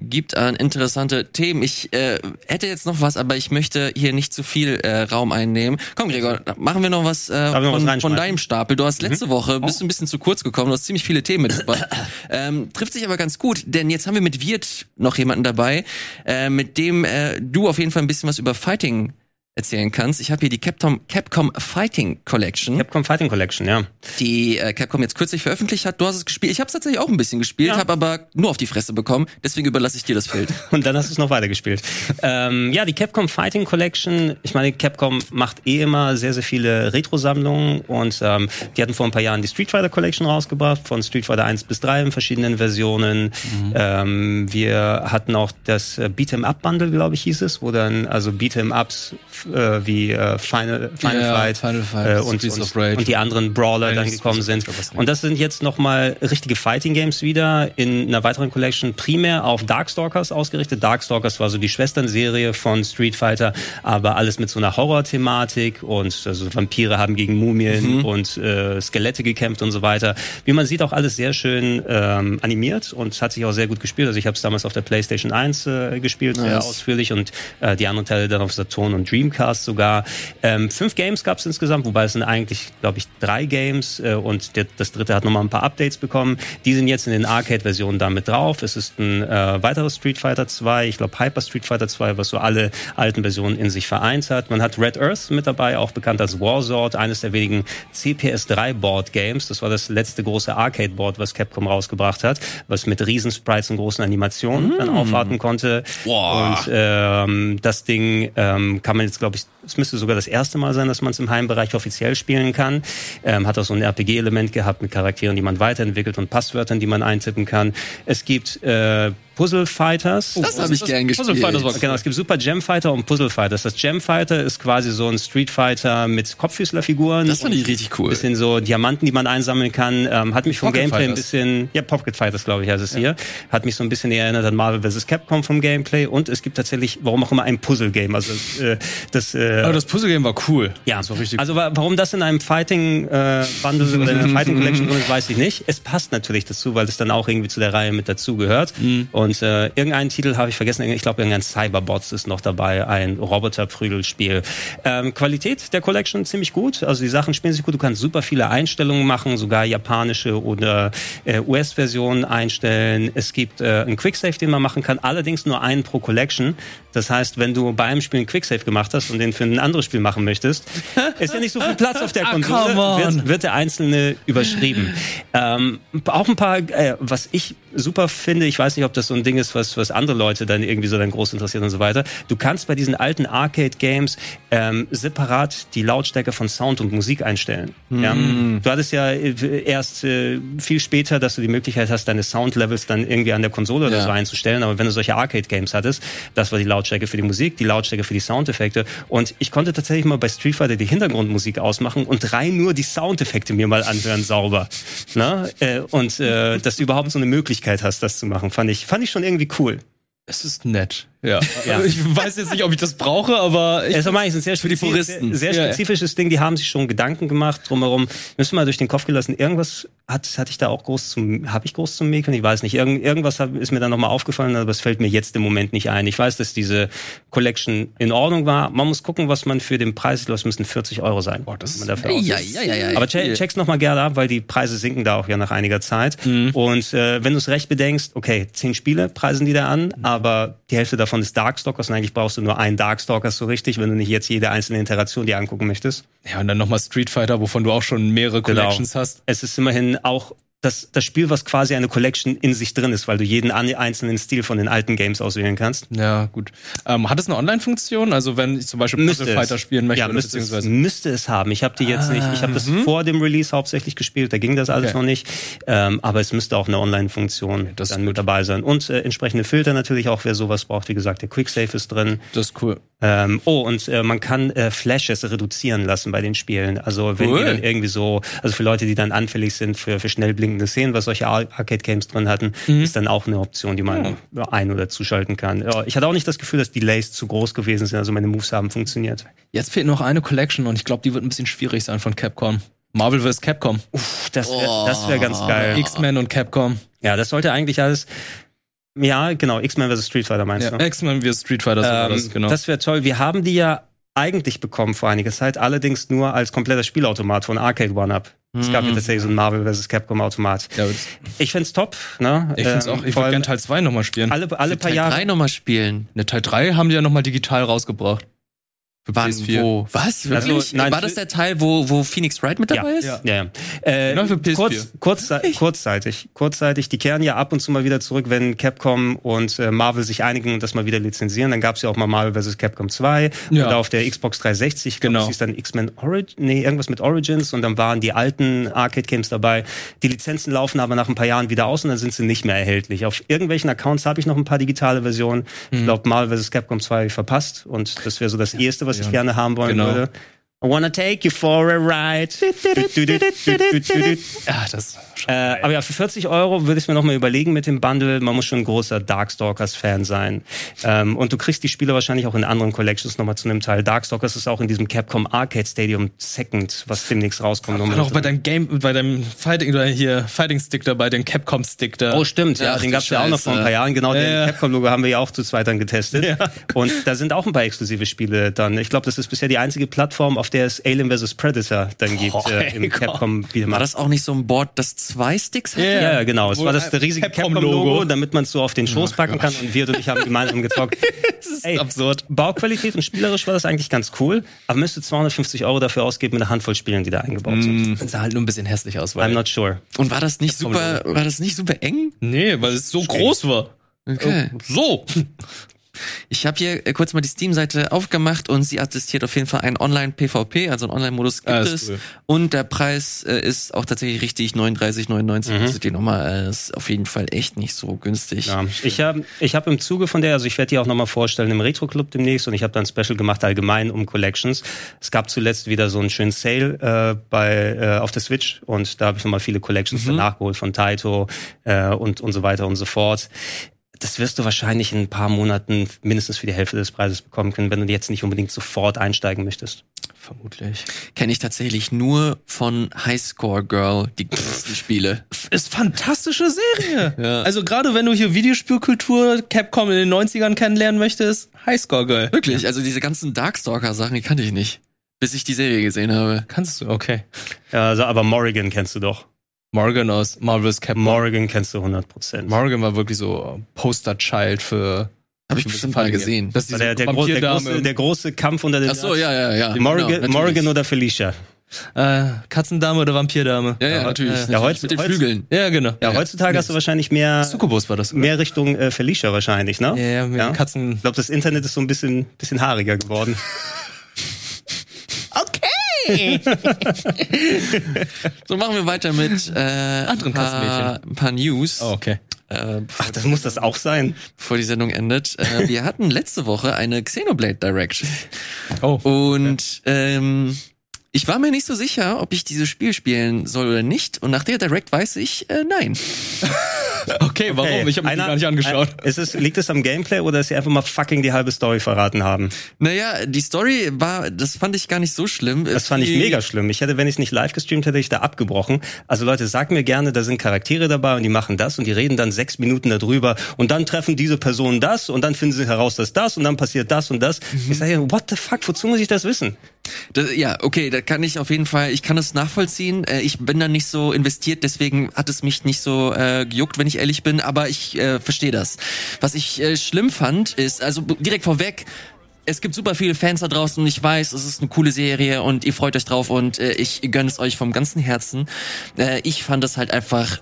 gibt an interessante Themen. Ich äh, hätte jetzt noch was, aber ich möchte hier nicht zu viel äh, Raum einnehmen. Komm, Gregor, machen wir noch was, äh, noch was von, von deinem Stapel. Du hast letzte Woche, bist du ein bisschen zu kurz gekommen, du hast ziemlich viele Themen mitgebracht. ähm, trifft sich aber ganz gut, denn jetzt haben wir mit Wirt noch jemanden dabei, äh, mit dem äh, du auf jeden Fall ein bisschen was über Fighting erzählen kannst. Ich habe hier die Capcom, Capcom Fighting Collection, Capcom Fighting Collection, ja. die äh, Capcom jetzt kürzlich veröffentlicht hat. Du hast es gespielt. Ich habe es tatsächlich auch ein bisschen gespielt, Ja. habe aber nur auf die Fresse bekommen. Deswegen überlasse ich dir das Feld. Und dann hast du es noch weitergespielt. ähm, ja, die Capcom Fighting Collection. Ich meine, Capcom macht eh immer sehr, sehr viele Retro-Sammlungen und ähm, die hatten vor ein paar Jahren die Street Fighter Collection rausgebracht, von Street Fighter 1 bis 3 in verschiedenen Versionen. Ähm, wir hatten auch das äh, Beat'em Up Bundle, glaube ich, hieß es, wo dann also Beat'em Ups äh, wie äh, Final, Final Ja, Fight, Final Fight, äh, und, und, Rage. und die anderen Brawler Nein, dann gekommen sind. Rage, Und das sind jetzt nochmal richtige Fighting Games wieder in einer weiteren Collection, primär auf Darkstalkers ausgerichtet. Darkstalkers war so die Schwesternserie von Street Fighter, aber alles mit so einer Horror-Thematik und also Vampire haben gegen Mumien und äh, Skelette gekämpft und so weiter. Wie man sieht, auch alles sehr schön ähm, animiert und hat sich auch sehr gut gespielt. Also ich habe es damals auf der PlayStation 1 äh, gespielt, sehr Nice. ausführlich und äh, die anderen Teile dann auf Saturn und Dreamcast sogar. Ähm, fünf Games gab es insgesamt, wobei es sind eigentlich, glaube ich, drei Games äh, und der, das dritte hat nochmal ein paar Updates bekommen. Die sind jetzt in den Arcade-Versionen damit drauf. Es ist ein äh, weiteres Street Fighter 2, ich glaube Hyper Street Fighter 2, was so alle alten Versionen in sich vereint hat. Man hat Red Earth mit dabei, auch bekannt als Warsword, eines der wenigen CPS3 Board Games. Das war das letzte große Arcade-Board, was Capcom rausgebracht hat, was mit Riesensprites und großen Animationen dann aufwarten konnte. Boah. Und ähm, das Ding ähm, kann man jetzt, glaube ich, es müsste sogar das erste Mal sein, dass man es im Heimbereich offiziell spielen kann. Ähm, hat auch so ein RPG-Element gehabt mit Charakteren, die man weiterentwickelt und Passwörtern, die man eintippen kann. Es gibt äh, Puzzle Fighters. Das habe ich gern Puzzle gespielt. Fighters war Genau, es gibt Super Gem Fighter und Puzzle Fighters. Das Gem Fighter ist quasi so ein Street Fighter mit Kopffüßlerfiguren. Das fand ich richtig cool. Bisschen so Diamanten, die man einsammeln kann. Ähm, hat mich vom Pocket Gameplay ein Fighters. bisschen, ja, Pocket Fighters, glaube ich, heißt es hier. Hat mich so ein bisschen erinnert an Marvel vs. Capcom vom Gameplay. Und es gibt tatsächlich, warum auch immer, ein Puzzle-Game. Also äh, das, äh, Aber das Puzzle-Game war cool. ja, Das war richtig also wa- warum das in einem Fighting äh, Bundle oder in einer Fighting Collection drin ist, weiß ich nicht. Es passt natürlich dazu, weil es dann auch irgendwie zu der Reihe mit dazu gehört. Mhm. Und äh, irgendeinen Titel habe ich vergessen, ich glaube irgendein Cyberbots ist noch dabei, ein Roboter-Prügelspiel. Ähm, Qualität der Collection ziemlich gut, also die Sachen spielen sich gut, du kannst super viele Einstellungen machen, sogar japanische oder äh, US-Versionen einstellen. Es gibt äh, einen Quicksave, den man machen kann, allerdings nur einen pro Collection. Das heißt, wenn du bei einem Spiel einen Quicksave gemacht hast und den für ein anderes Spiel machen möchtest, ist ja nicht so viel Platz auf der Ah, Konsole, on. wird, wird der einzelne überschrieben. ähm, auch ein paar, äh, was ich super finde, ich weiß nicht, ob das so ein Ding ist, was, was andere Leute dann irgendwie so dann groß interessiert und so weiter. Du kannst bei diesen alten Arcade-Games ähm, separat die Lautstärke von Sound und Musik einstellen. Ja? Du hattest ja äh, erst äh, viel später, dass du die Möglichkeit hast, deine Sound-Levels dann irgendwie an der Konsole oder Ja. so einzustellen, aber wenn du solche Arcade-Games hattest, das war die Lautstärke für die Musik, die Lautstärke für die Soundeffekte und ich konnte tatsächlich mal bei Street Fighter die Hintergrundmusik ausmachen und rein nur die Soundeffekte mir mal anhören sauber. Na? Äh, und äh, dass überhaupt so eine Möglichkeit hast, das zu machen, fand ich, fand ich schon irgendwie cool. Es ist nett. Ja. Ja. Ich weiß jetzt nicht, ob ich das brauche, aber ich, Es ist ein sehr, die spezi- Puristen. sehr, sehr Ja, ja. spezifisches Ding. Die haben sich schon Gedanken gemacht drumherum. Müssen mal durch den Kopf gelassen. Irgendwas hat, hatte ich da auch groß zum, habe ich groß zum Mäkeln? Ich weiß nicht. Irgend, irgendwas ist mir dann nochmal aufgefallen, aber es fällt mir jetzt im Moment nicht ein. Ich weiß, dass diese Collection in Ordnung war. Man muss gucken, was man für den Preis, ich glaube, es müssen 40 Euro sein. Boah, das man dafür Ja, ja, ja, ja. Aber che check's noch mal gerne ab, weil die Preise sinken da auch ja nach einiger Zeit. Und äh, wenn du es recht bedenkst, okay, zehn Spiele preisen die da an, aber die Hälfte davon ist Darkstalkers und eigentlich brauchst du nur einen Darkstalkers so richtig, wenn du nicht jetzt jede einzelne Interaktion dir angucken möchtest. ja, und dann nochmal Street Fighter, wovon du auch schon mehrere Genau. Collections hast. Es ist immerhin auch das, das Spiel, was quasi eine Collection in sich drin ist, weil du jeden einzelnen Stil von den alten Games auswählen kannst. Ja, gut. Ähm, hat es eine Online-Funktion? Also wenn ich zum Beispiel Müsste Puzzle Fighter es. spielen möchte, ja, müsste es, beziehungsweise müsste es haben. Ich habe die jetzt nicht. Ich habe das vor dem Release hauptsächlich gespielt. Da ging das alles Okay. noch nicht. Ähm, aber es müsste auch eine Online-Funktion ist dann mit dabei sein. Und äh, entsprechende Filter natürlich auch, wer sowas braucht. Wie gesagt, der Quicksave ist drin. das ist cool. Ähm, oh, und äh, man kann äh, Flashes reduzieren lassen bei den Spielen. Also wenn Cool. die dann irgendwie so, also für Leute, die dann anfällig sind für, für schnell blinkende Szenen, was solche Ar- Arcade-Games drin hatten, ist dann auch eine Option, die man ein- oder zuschalten kann. Ja, ich hatte auch nicht das Gefühl, dass Delays zu groß gewesen sind, also meine Moves haben funktioniert. Jetzt fehlt noch eine Collection und ich glaube, die wird ein bisschen schwierig sein von Capcom. Marvel vs. Capcom. Puh, das wäre das wär ganz geil. X-Men und Capcom. Ja, das sollte eigentlich alles. Ja, genau, X-Men vs. Street Fighter meinst Ja, du? X-Men vs. Street Fighter. Ähm, das, genau. Das wäre toll. Wir haben die ja eigentlich bekommen vor einiger Zeit, allerdings nur als kompletter Spielautomat von Arcade One-Up. Es gab ja tatsächlich so ein Marvel vs. Capcom Automat. ja, Ich find's top, ne? ich finde Ähm, auch. Ich würde gerne Teil 2 nochmal spielen. alle, alle paar Teil Jahre. 3 nochmal spielen. Ne, Teil 3 haben die ja nochmal digital rausgebracht. Wann, PS4. wo? Was? Wirklich? Also, nein, War das der Teil, wo, wo Phoenix Wright mit dabei ist? Ja. Ja, ja. Äh, Genau für PS4. kurz, kurz, kurzzeitig, kurzzeitig. Die kehren ja ab und zu mal wieder zurück, wenn Capcom und äh, Marvel sich einigen und das mal wieder lizenzieren. Dann gab's ja auch mal Marvel vs. Capcom 2 Ja. und auf der Xbox 360 ich glaub, Genau. das hieß dann X-Men Origins, nee, irgendwas mit Origins und dann waren die alten Arcade-Games dabei. Die Lizenzen laufen aber nach ein paar Jahren wieder aus und dann sind sie nicht mehr erhältlich. Auf irgendwelchen Accounts habe ich noch ein paar digitale Versionen. Mhm. Ich glaube, Marvel vs. Capcom 2 hab ich verpasst und das wäre so das Erste, was ich gerne haben wollen Genau. würde. I wanna take you for a ride. Ja, das Äh, aber ja, für 40 Euro würde ich mir nochmal überlegen mit dem Bundle. Man muss schon ein großer Darkstalkers-Fan sein. Ähm, und du kriegst die Spiele wahrscheinlich auch in anderen Collections nochmal zu einem Teil. Darkstalkers ist auch in diesem Capcom Arcade Stadium Second, was demnächst rauskommt. war doch bei deinem Game, bei deinem Fighting oder hier Fighting Stick dabei, den Capcom Stick da. Oh, stimmt, ja, Ach, den gab's ja auch noch vor ein Scheiße. paar Jahren. Genau, Ja, den ja. Capcom-Logo haben wir ja auch zu zweit dann getestet. Ja. Und da sind auch ein paar exklusive Spiele dann. Ich glaube, das ist bisher die einzige Plattform, auf der es Alien vs. Predator dann gibt Oh, äh, im. Capcom War das auch nicht so ein Board, das zwei Sticks hatte? Ja, ja, genau. Es Wo war das riesige Capcom-Logo. Damit man es so auf den Schoß packen kann. Und wir und ich haben gemeinsam gezockt. das ist Ey, absurd. Bauqualität und spielerisch war das eigentlich ganz cool, aber müsste 250 Euro dafür ausgeben mit einer Handvoll Spielen, die da eingebaut sind. Das sah halt nur ein bisschen hässlich aus, I'm weil. not sure. Und war das nicht super, war das nicht super eng? Nee, weil es so groß war. Okay. So. Ich habe hier äh, kurz mal die Steam-Seite aufgemacht und sie attestiert auf jeden Fall einen Online-PvP, also einen Online-Modus gibt Ah, es. cool. Und der Preis äh, ist auch tatsächlich richtig, 39,99 Mhm. kostet die Nummer. Äh, ist auf jeden Fall echt nicht so günstig. Ja, ich habe ich hab im Zuge von der, also ich werde die auch nochmal vorstellen im Retro Club demnächst und ich habe da ein Special gemacht allgemein um Collections. Es gab zuletzt wieder so einen schönen Sale äh, bei äh, auf der Switch und da habe ich nochmal viele Collections dann nachgeholt von Taito äh, und und so weiter und so fort. Das wirst du wahrscheinlich in ein paar Monaten mindestens für die Hälfte des Preises bekommen können, wenn du jetzt nicht unbedingt sofort einsteigen möchtest. Vermutlich. Kenne ich tatsächlich nur von Highscore Girl, die, die Spiele. Ist fantastische Serie. Ja. Also gerade wenn du hier Videospielkultur Capcom in den 90ern kennenlernen möchtest, Highscore Girl. Wirklich, also diese ganzen Darkstalker-Sachen, die kannte ich nicht. Bis ich die Serie gesehen habe. Kannst du, okay. Ja, also, aber Morrigan kennst du doch. Morgan aus Marvel's Capcom. Morrigan kennst du 100 Prozent. Morgan war wirklich so Poster-Child für. Habe ich bestimmt mal gesehen. Das ist Der, der, gro der, große, der große Kampf unter den Ach so, ja, ja, ja. Genau, natürlich. Morrigan oder Felicia? äh, Katzendame oder Vampirdame? Ja, ja, natürlich. Ja, natürlich. Ja, heute- Mit den heute- Flügeln. ja genau. Ja, heutzutage hast du wahrscheinlich mehr, Succubus war das. oder? mehr Richtung äh, Felicia wahrscheinlich, ne? Ja, ja, mit Ja. den Katzen. Ich glaube, das Internet ist so ein bisschen, bisschen haariger geworden. So, machen wir weiter mit äh, Anderen ein paar, ein paar News, Oh, okay. äh, Ach, das muss das auch sein. bevor die Sendung endet. Äh, wir hatten letzte Woche eine Xenoblade Direct. Oh. Und ähm, ich war mir nicht so sicher, ob ich dieses Spiel spielen soll oder nicht. Und nach der Direct weiß ich, äh, nein. Okay, warum? Hey, ich habe mir einer- gar nicht angeschaut. Ein, ist es, liegt es am Gameplay oder dass sie einfach mal fucking die halbe Story verraten haben? Naja, die Story war, das fand ich gar nicht so schlimm. Das fand ich mega schlimm. Ich hätte, wenn ich es nicht live gestreamt hätte, ich da abgebrochen. Also Leute, sagt mir gerne, da sind Charaktere dabei und die machen das und die reden dann sechs Minuten darüber und dann treffen diese Personen das und dann finden sie heraus, dass das und dann passiert das und das. Ich sage, what the fuck, wozu muss ich das wissen? Das, ja, okay, da kann ich auf jeden Fall, ich kann es nachvollziehen. Äh, ich bin da nicht so investiert, deswegen hat es mich nicht so äh, gejuckt, wenn ich ehrlich bin, aber ich äh, verstehe das. Was ich äh, schlimm fand, ist, also direkt vorweg, es gibt super viele Fans da draußen und ich weiß, es ist eine coole Serie und ihr freut euch drauf und äh, ich gönne es euch vom ganzen Herzen. Äh, ich fand es halt einfach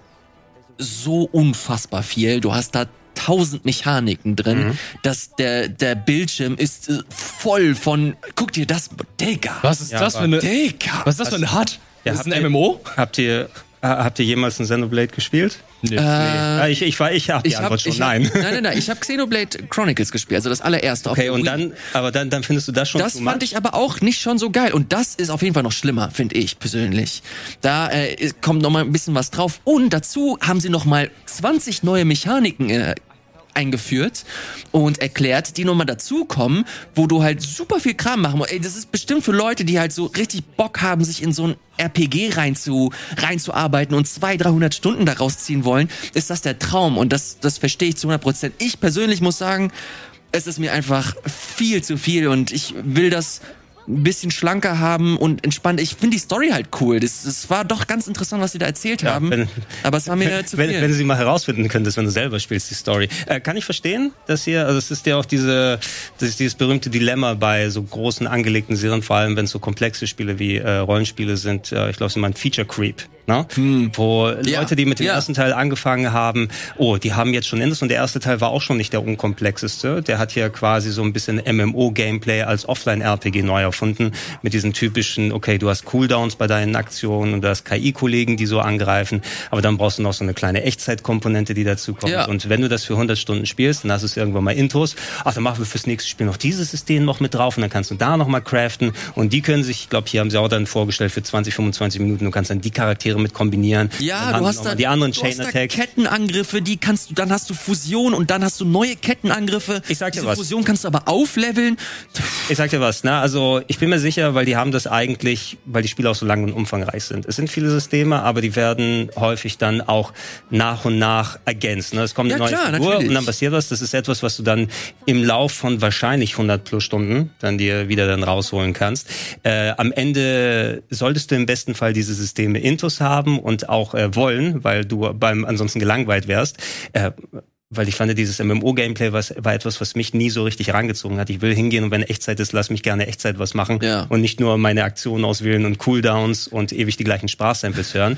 so unfassbar viel. Du hast da tausend Mechaniken drin, Mhm. dass der der Bildschirm ist voll von guck dir das Digga. Was ist Ja, das für eine. Digga. Was ist das für eine Hut? Ja, das ist habt ein ihr- MMO? Habt ihr, äh, habt ihr jemals ein Xenoblade gespielt? Nee. Äh, ich, ich, war- ich habe die ich hab, Antwort schon ich hab, nein. nein, nein, nein. Ich habe Xenoblade Chronicles gespielt, also das allererste. Okay, und Wii. dann, aber dann, dann findest du das schon Das fand much? ich aber auch nicht schon so geil. Und das ist auf jeden Fall noch schlimmer, finde ich persönlich. Da äh, kommt noch mal ein bisschen was drauf. Und dazu haben sie noch mal 20 neue Mechaniken äh, eingeführt und erklärt, die nochmal dazukommen, wo du halt super viel Kram machen musst. Ey, das ist bestimmt für Leute, die halt so richtig Bock haben, sich in so ein RPG rein zu, reinzuarbeiten und 200, 300 Stunden daraus ziehen wollen, ist das der Traum. Und das, das verstehe ich zu 100 Prozent. Ich persönlich muss sagen, es ist mir einfach viel zu viel und ich will das ein bisschen schlanker haben und entspannt. Ich finde die Story halt cool. Das, das war doch ganz interessant, was sie da erzählt haben. wenn- aber es war mir zu wenn, viel. wenn du sie mal herausfinden könntest, wenn du selber spielst, die Story. Äh, kann ich verstehen, dass hier, also es ist ja auch diese, das ist dieses berühmte Dilemma bei so großen angelegten Serien, vor allem wenn es so komplexe Spiele wie äh, Rollenspiele sind, äh, ich glaube, sie meinen Feature Creep, ne? Wo Ja, Leute, die mit dem ja. ersten Teil angefangen haben, oh, die haben jetzt schon Endes und der erste Teil war auch schon nicht der unkomplexeste. Der hat hier quasi so ein bisschen MMO-Gameplay als Offline-RPG neu erfunden, mit diesen typischen, okay, du hast Cooldowns bei deinen Aktionen und du hast KI-Kollegen, die so angreifen, aber dann brauchst du noch so eine kleine Echtzeitkomponente, die dazu kommt. Ja. Und wenn du das für 100 Stunden spielst, dann hast du es irgendwann mal Intos, ach, dann machen wir fürs nächste Spiel noch dieses System noch mit drauf und dann kannst du da noch mal craften und die können sich, ich glaube, hier haben sie auch dann vorgestellt für 20, 25 Minuten, du kannst dann die Charaktere mit kombinieren. Ja, dann du hast da die anderen du Chain hast da Attack. Kettenangriffe, die kannst du, dann hast du Fusion und dann hast du neue Kettenangriffe. Ich sag dir Diese was. Fusion kannst du aber aufleveln. Ich sag dir was, ne? Also ich bin mir sicher, weil die haben das eigentlich, weil die Spiele auch so lang und umfangreich sind. Es sind viele Systeme, aber die werden häufig dann auch nach und nach ergänzt. Ne? Es kommt eine Ja, neue klar, Figur natürlich. und dann passiert was. Das ist etwas, was du dann im Lauf von wahrscheinlich 100 plus Stunden dann dir wieder dann rausholen kannst. Äh, am Ende solltest du im besten Fall diese Systeme intus haben und auch äh, wollen, weil du beim ansonsten gelangweilt wärst. Äh, weil ich fand, dieses MMO-Gameplay war, war etwas, was mich nie so richtig herangezogen hat. Ich will hingehen und wenn Echtzeit ist, lass mich gerne Echtzeit was machen Ja. und nicht nur meine Aktionen auswählen und Cooldowns und ewig die gleichen Sprachsamples hören.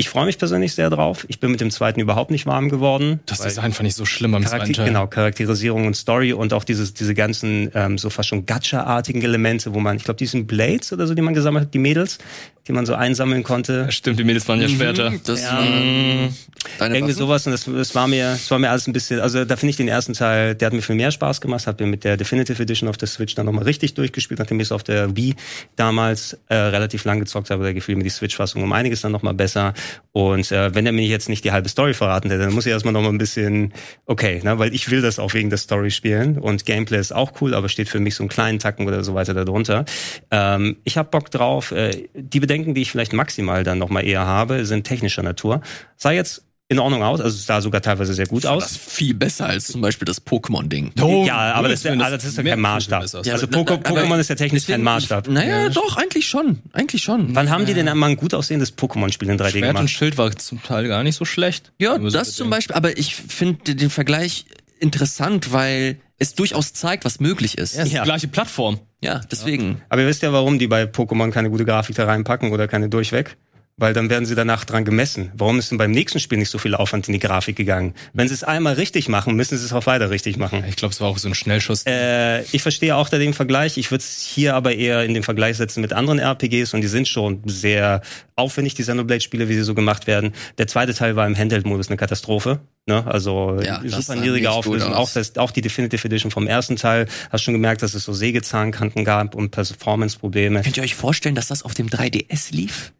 Ich freue mich persönlich sehr drauf. Ich bin mit dem zweiten überhaupt nicht warm geworden. Das Design fand ich so schlimm am zweiten Charakter Teil. genau, Charakterisierung und Story und auch dieses, diese ganzen ähm, so fast schon Gacha-artigen Elemente, wo man, ich glaube, die sind Blades oder so, die man gesammelt hat, die Mädels, die man so einsammeln konnte. Stimmt, die Mädels waren ja später. Das Ja. war deine Irgendwie Waffen? sowas und das, das war mir, das war mir alles ein bisschen, also da finde ich den ersten Teil, der hat mir viel mehr Spaß gemacht, habe mir mit der Definitive Edition auf der Switch dann nochmal richtig durchgespielt, nachdem ich es auf der Wii damals äh, relativ lang gezockt habe, da gefiel mir die Switch-Fassung um einiges dann nochmal besser und äh, wenn er mir jetzt nicht die halbe Story verraten hätte, dann muss ich erstmal nochmal ein bisschen, okay, ne, weil ich will das auch wegen der Story spielen und Gameplay ist auch cool, aber steht für mich so einen kleinen Tacken oder so weiter darunter. Ähm, ich habe Bock drauf, äh, die Bedenken, die ich vielleicht maximal dann nochmal eher habe, sind technischer Natur. Sah jetzt in Ordnung aus, also es sah sogar teilweise sehr gut Das aus. ist viel besser als zum Beispiel das Pokémon-Ding. ja, aber das, also das ist ja mehr kein Maßstab. besser. also na- aber Pokémon ist ja technisch kein Maßstab. Naja, doch, eigentlich schon. Eigentlich schon. Wann haben die denn mal ein gut aussehendes Pokémon-Spiel in 3D Schwert und gemacht? Schild war zum Teil gar nicht so schlecht. Ja, so das zum. Beispiel, aber ich finde den Vergleich interessant, weil es durchaus zeigt, was möglich ist. Ja, ist Ja. die gleiche Plattform. Ja, deswegen. Aber ihr wisst ja, warum die bei Pokémon keine gute Grafik da reinpacken oder keine durchweg. Weil dann werden sie danach dran gemessen. Warum ist denn beim nächsten Spiel nicht so viel Aufwand in die Grafik gegangen? Wenn sie es einmal richtig machen, müssen sie es auch weiter richtig machen. Ich glaube, es war auch so ein Schnellschuss. Äh, ich verstehe auch da den Vergleich. Ich würde es hier aber eher in den Vergleich setzen mit anderen RPGs und die sind schon sehr aufwendig, die Xenoblade-Spiele, wie sie so gemacht werden. Der zweite Teil war im Handheld-Modus eine Katastrophe. Ne? Also Ja, super niedrige Auflösung. Auch, das, auch die Definitive Edition vom ersten Teil. Hast schon gemerkt, dass es so Sägezahnkanten gab und Performance-Probleme. Könnt ihr euch vorstellen, dass das auf dem 3DS lief?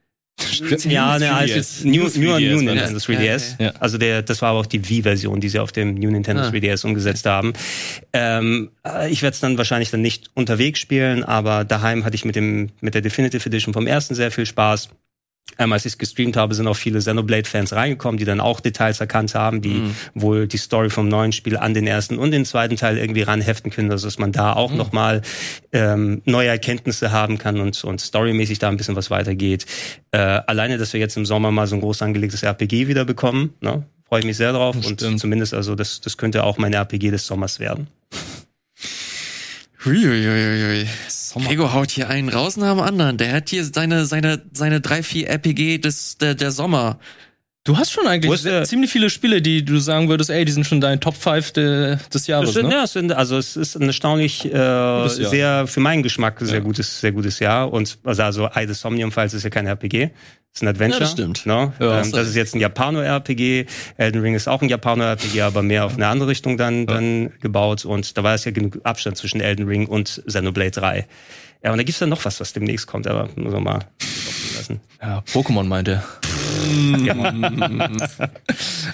Ja, ne, als 3DS. jetzt New, New New, 3DS New Nintendo das. 3DS. Ja, ja. Also der, das war aber auch die Wii-Version, die sie auf dem New Nintendo Ah. 3DS umgesetzt haben. Ähm, äh, ich werde es dann wahrscheinlich dann nicht unterwegs spielen, aber daheim hatte ich mit dem mit der Definitive Edition vom ersten sehr viel Spaß. Ähm, als ich es gestreamt habe, sind auch viele Xenoblade-Fans reingekommen, die dann auch Details erkannt haben, die Mhm. wohl die Story vom neuen Spiel an den ersten und den zweiten Teil irgendwie ranheften können, also dass man da auch Mhm. noch mal ähm, neue Erkenntnisse haben kann und, und storymäßig da ein bisschen was weitergeht. Äh, alleine, dass wir jetzt im Sommer mal so ein groß angelegtes RPG wieder bekommen, ne? freue ich mich sehr drauf und Stimmt. zumindest also das, das könnte auch mein RPG des Sommers werden. Huiuiuiui. Gregor haut hier einen raus nach dem anderen. Der hat hier seine, seine, seine drei, vier RPG des, der, der Sommer. Du hast schon eigentlich ist der- ziemlich viele Spiele, die du sagen würdest, ey, die sind schon deine Top 5 de, des Jahres, Es sind, ne? ja, es sind, also es ist ein erstaunlich äh, sehr für meinen Geschmack sehr Ja. gutes sehr gutes Jahr und also also Eye of Somnium Falls ist ja kein RPG, ist ein Adventure. Ja, das stimmt. Ne? Ja, ähm, das ist jetzt ein Japano RPG. Elden Ring ist auch ein Japano RPG, aber mehr auf eine andere Richtung dann dann gebaut und da war es ja genug Abstand zwischen Elden Ring und Xenoblade 3. Ja, und da gibt's dann noch was, was demnächst kommt, aber muss man mal lassen. Ja, Pokémon meinte.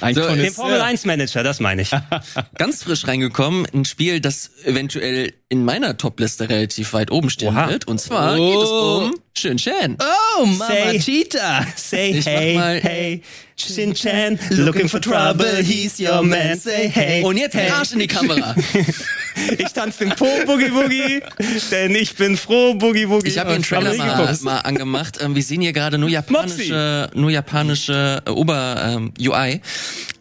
Ein So. Den Formel 1 Manager, das meine ich. Ganz frisch reingekommen, ein Spiel, das eventuell in meiner Top-Liste relativ weit oben stehen Oha. wird. Und zwar Oh. geht es um Shin Chan. Oh, Mama Say- Cheetah. Say Ich hey, mal- hey, Shin-Chan, looking for trouble, he's your man. Say hey. Und jetzt hey. Arsch in die Kamera. Ich tanze den Po Boogie Boogie, denn ich bin froh Boogie Boogie. Ich habe den Trailer mal, mal angemacht. Ähm, wir sehen hier gerade nur japanische, nur japanische äh, Ober-UI.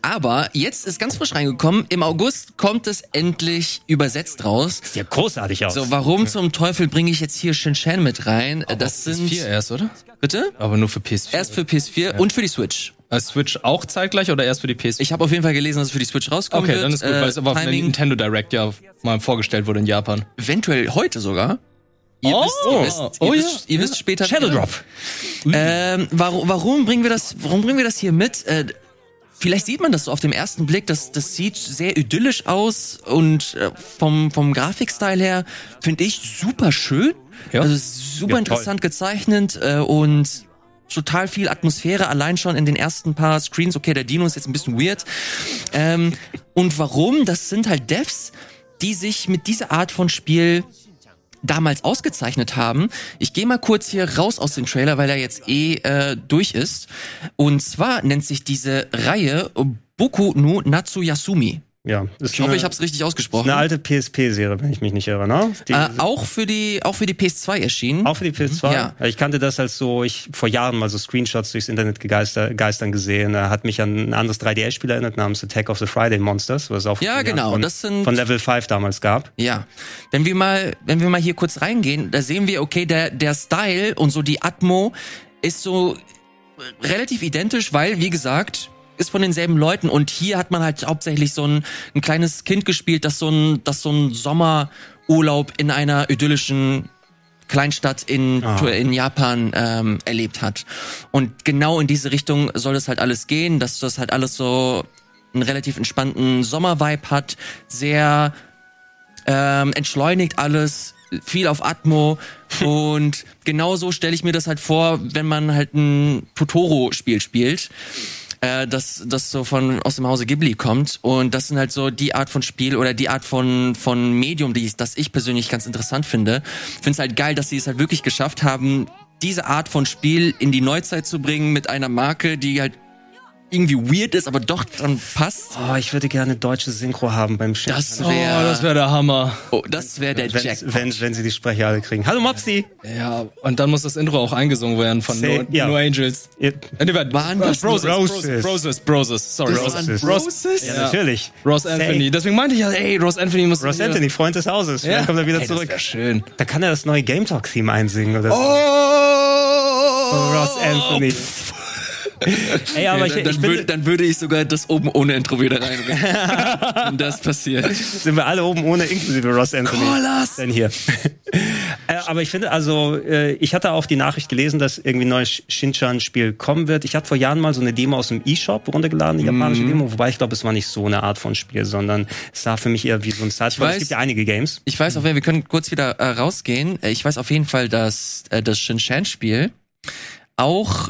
Aber jetzt ist ganz frisch reingekommen. Im August kommt es endlich übersetzt raus. Sieht ja großartig aus. So, warum zum Teufel bringe ich jetzt hier Shinshan mit rein? Äh, das sind PS4 erst, oder? bitte Aber nur für PS4. erst für PS4 und für die Switch. Äh, Switch auch zeitgleich oder erst für die PS4? Ich habe auf jeden Fall gelesen, dass es für die Switch rauskommen okay, dann ist gut, Äh, weil es aber auf der Timing Nintendo Direct ja mal vorgestellt wurde in Japan. eventuell heute sogar. Ihr Oh, wisst, ihr wisst, ihr oh wisst, ja. ihr wisst später. Shadow. Drop. Ähm, warum, warum bringen wir das, warum bringen wir das hier mit? Äh, vielleicht sieht man das so auf dem ersten Blick, das, das sieht sehr idyllisch aus und äh, vom, vom Grafikstyle her finde ich super schön. Ja. Also super Ja, toll. interessant gezeichnet äh, und total viel Atmosphäre allein schon in den ersten paar Screens. Okay, der Dino ist jetzt ein bisschen weird. Ähm, und warum? Das sind halt Devs, die sich mit dieser Art von Spiel damals ausgezeichnet haben. Ich gehe mal kurz hier raus aus dem Trailer, weil er jetzt eh äh, durch ist. Und zwar nennt sich diese Reihe Boku no Natsu Yasumi. Ja, ist Ich hoffe, eine, ich habe es richtig ausgesprochen. eine alte PSP-Serie, wenn ich mich nicht irre, ne? Die, äh, auch für die auch für die PS2 erschienen. Auch für die PS2? Ja. Ich kannte das als so, ich vor Jahren mal so Screenshots durchs Internet gegeister, geistern gesehen. Er hat mich an ein anderes 3DS-Spiel erinnert namens Attack of the Friday Monsters, was es auch Ja, von, genau, von, das sind- von Level 5 damals gab. Ja, wenn wir mal, wenn wir mal hier kurz reingehen, da sehen wir, okay, der der Style und so die Atmo ist so relativ identisch, weil wie gesagt ist von denselben Leuten und hier hat man halt hauptsächlich so ein, ein kleines Kind gespielt, das so ein das so ein Sommerurlaub in einer idyllischen Kleinstadt in, Ah. in Japan ähm, erlebt hat. Und genau in diese Richtung soll es halt alles gehen, dass das halt alles so einen relativ entspannten Sommervibe hat, sehr ähm, entschleunigt alles, viel auf Atmo und genauso stelle ich mir das halt vor, wenn man halt ein Totoro-Spiel spielt, äh, das, das so von aus dem Hause Ghibli kommt und das sind halt so die Art von Spiel oder die Art von von Medium, die ich, das ich persönlich ganz interessant finde. Finde es halt geil, dass sie es halt wirklich geschafft haben, diese Art von Spiel in die Neuzeit zu bringen mit einer Marke, die halt irgendwie weird ist, aber doch dann passt. Oh, ich würde gerne deutsche Synchro haben beim Schiff. Das Oh, wäre das wäre der Hammer. oh, das wäre der wenn, Jackpot. wenn, wenn sie die Sprecher alle kriegen. Hallo Mopsi! Ja, und dann muss das Intro auch eingesungen werden von Say- No, ja. no Angels. Ihr- Äh, warte, Waren das Broses, Roses? Broses, Broses, Broses, sorry. Das Ross, waren Roses. Roses? Ja, Ja. natürlich. Ross Anthony. Deswegen meinte ich ja, ey, Ross Anthony muss Ross hier- Anthony, Freund des Hauses. Ja. Dann kommt er wieder Ey, zurück. Das wär schön. Da kann er das neue Game Talk-Theme einsingen oder so. Oh, Ross Anthony. Ey, aber ich, dann, ich bin, würde, dann würde ich sogar das oben ohne Intro wieder reinbringen. Wenn das passiert. sind wir alle oben ohne inklusive Ross Anthony. Kolas! Denn hier. äh, aber ich finde, also, äh, ich hatte auch die Nachricht gelesen, dass irgendwie ein neues Shinchan-Spiel kommen wird. Ich hatte vor Jahren mal so eine Demo aus dem E-Shop runtergeladen, die japanische Demo, wobei ich glaube, es war nicht so eine Art von Spiel, sondern es sah für mich eher wie so ein side Es weiß- gibt ja einige Games. Ich weiß auf jeden Fall, wir können kurz wieder äh, rausgehen. Äh, Ich weiß auf jeden Fall, dass das Shinshan-Spiel auch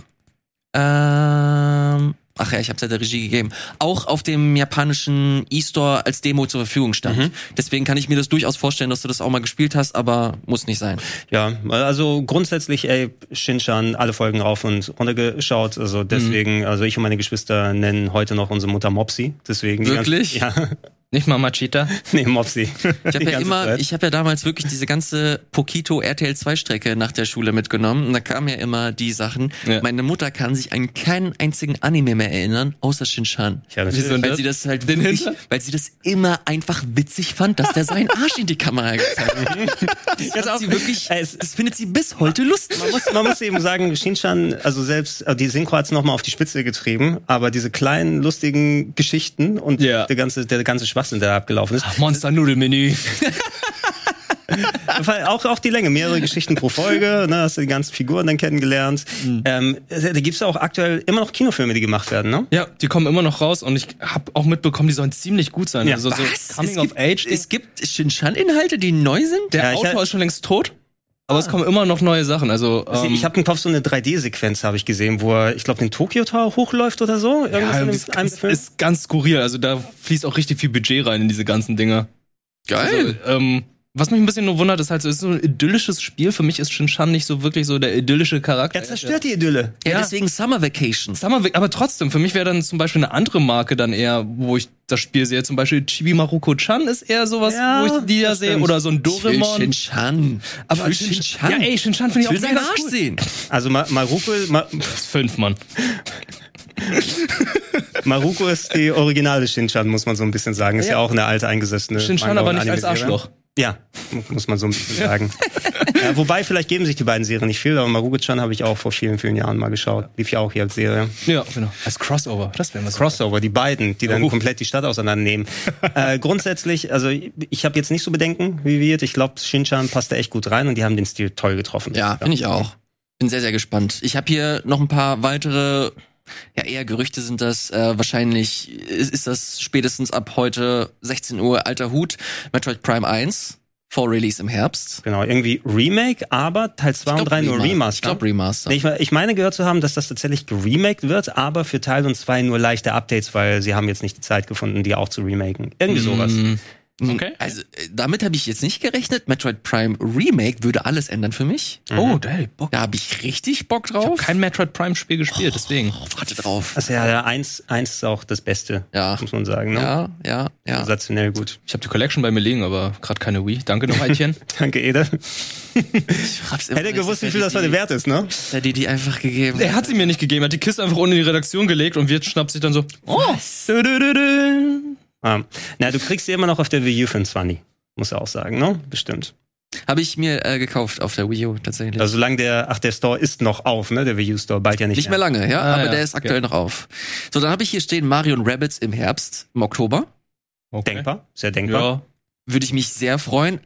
ähm, Ach ja, ich habe es ja der Regie gegeben. Auch auf dem japanischen E-Store als Demo zur Verfügung stand. Deswegen kann ich mir das durchaus vorstellen, dass du das auch mal gespielt hast, aber muss nicht sein. Ja, also grundsätzlich, ey, Shinchan, alle Folgen rauf und runter geschaut. Also deswegen, also ich und meine Geschwister nennen heute noch unsere Mutter Mopsi. Deswegen Wirklich? Ganze, ja, Nicht mal Machita. nee, Mopsi. Ich habe ja immer, ich habe ja damals wirklich diese ganze Pokito RTL 2 Strecke nach der Schule mitgenommen und da kamen ja immer die Sachen. Ja. Meine Mutter kann sich an keinen einzigen Anime mehr erinnern, außer Shinshan. ja, das ist, Weil das? sie das halt Den wirklich, Hinter? weil sie das immer einfach witzig fand, dass der seinen Arsch in die Kamera gezeigt hat. Das, hat sie wirklich, es- das findet sie bis heute lustig. man muss, man muss eben sagen, Shinchan, also selbst äh, die Synchro hat's noch mal auf die Spitze getrieben, aber diese kleinen lustigen Geschichten und Ja. der ganze der ganze Schwachsinn, der da abgelaufen ist, Monster-Nudelmenü. Auch auch die Länge, mehrere Geschichten pro Folge, ne, hast du die ganzen Figuren dann kennengelernt. Mhm. Ähm, da gibt's auch aktuell immer noch Kinofilme, die gemacht werden, ne? Ja, die kommen immer noch raus und ich habe auch mitbekommen, die sollen ziemlich gut sein. Ja. Also so Was? Coming es of gibt, Age. Es gibt Shinshan-Inhalte, die neu sind? der Ja, Autor ist schon längst tot, aber es kommen immer noch neue Sachen. Also Also ähm, ich habe im Kopf so eine 3D-Sequenz habe ich gesehen, wo er, ich glaube, den Tokyo Tower hochläuft oder so. Irgendwas ja, in ist, einem ist, Film. ist ganz skurril. Also da fließt auch richtig viel Budget rein in diese ganzen Dinger. Geil. Also, ähm, Was mich ein bisschen nur wundert, ist halt so, es ist so ein idyllisches Spiel. Für mich ist Shinshan nicht so wirklich so der idyllische Charakter. Er zerstört die Idylle. Ja, Ja. deswegen Summer Vacation. Summer, aber trotzdem, für mich wäre dann zum Beispiel eine andere Marke dann eher, wo ich das Spiel sehe. Zum Beispiel Chibi Maruko-chan ist eher sowas, Ja, wo ich die da das sehe. Oder so ein Ich will Doraemon. Shinchan. Aber ich will Shin- Shinchan. Ja, ey, Shinchan finde ich ich auch seinen mega Arsch cool. sehen. Also Ma Maruko, Ma Das ist fünf, Mann. Maruko ist die originale Shinchan, muss man so ein bisschen sagen. Ist ja, Ja. auch eine alte eingesessene. Shinchan Manga- aber nicht als. Arschloch. Ja, mu- muss man so ein bisschen sagen. ja, wobei, vielleicht geben sich die beiden Serien nicht viel, aber Maruko-chan habe ich auch vor vielen, vielen Jahren mal geschaut. Lief ja auch hier als Serie. Ja, genau. Als Crossover. Das wäre was. Crossover, die beiden, die dann Oh. komplett die Stadt auseinandernehmen. äh, grundsätzlich, also ich habe jetzt nicht so Bedenken wie wir. Ich glaube, Shinchan passt da echt gut rein und die haben den Stil toll getroffen. Ja, finde ich auch. Bin sehr, sehr gespannt. Ich habe hier noch ein paar weitere, ja eher Gerüchte sind das. Äh, wahrscheinlich ist, ist das spätestens ab heute 16 Uhr alter Hut. Metroid Prime 1 vor Release im Herbst. Genau, irgendwie Remake, aber Teil 2 und 3 nur Ich Remaster. glaube Remaster. Nee, Ich, ich meine gehört zu haben, dass das tatsächlich geremaked wird, aber für Teil und 2 nur leichte Updates, weil sie haben jetzt nicht die Zeit gefunden, die auch zu remaken. Irgendwie sowas. Okay. Also äh, damit habe ich jetzt nicht gerechnet. Metroid Prime Remake würde alles ändern für mich. Oh, hey, Bock. Da habe ich richtig Bock Ich habe drauf. kein Metroid Prime Spiel gespielt, deswegen. Oh, warte drauf. Also ja, 1, 1 ist auch das Beste, Ja. muss man sagen. Ne? Ja, ja, ja. Sensationell gut. Ich habe die Collection bei mir liegen, aber gerade keine Wii. Danke noch, Eitchen. Danke, Ede. Ich hab's immer Hätte nicht, gewusst, wie viel das die- heute wert ist, ne? er die die einfach gegeben. er hat sie mir nicht gegeben, er hat die Kiste einfach unten in die Redaktion gelegt und wir schnappt sich dann so. Oh, du, du. Ah. Na, du kriegst sie immer noch auf der Wii U für einen 20. Muss er auch sagen, ne? Bestimmt. Habe ich mir äh, gekauft auf der Wii U tatsächlich. Also solange der, ach, der Store ist noch auf, ne? Der Wii U Store, bald ja nicht, nicht mehr lange, ja, Ah, aber ja, der ist aktuell okay. noch auf. So, dann habe ich hier stehen Mario und Rabbids im Herbst, im Oktober. Okay. Denkbar, sehr denkbar. Ja. Würde ich mich sehr freuen.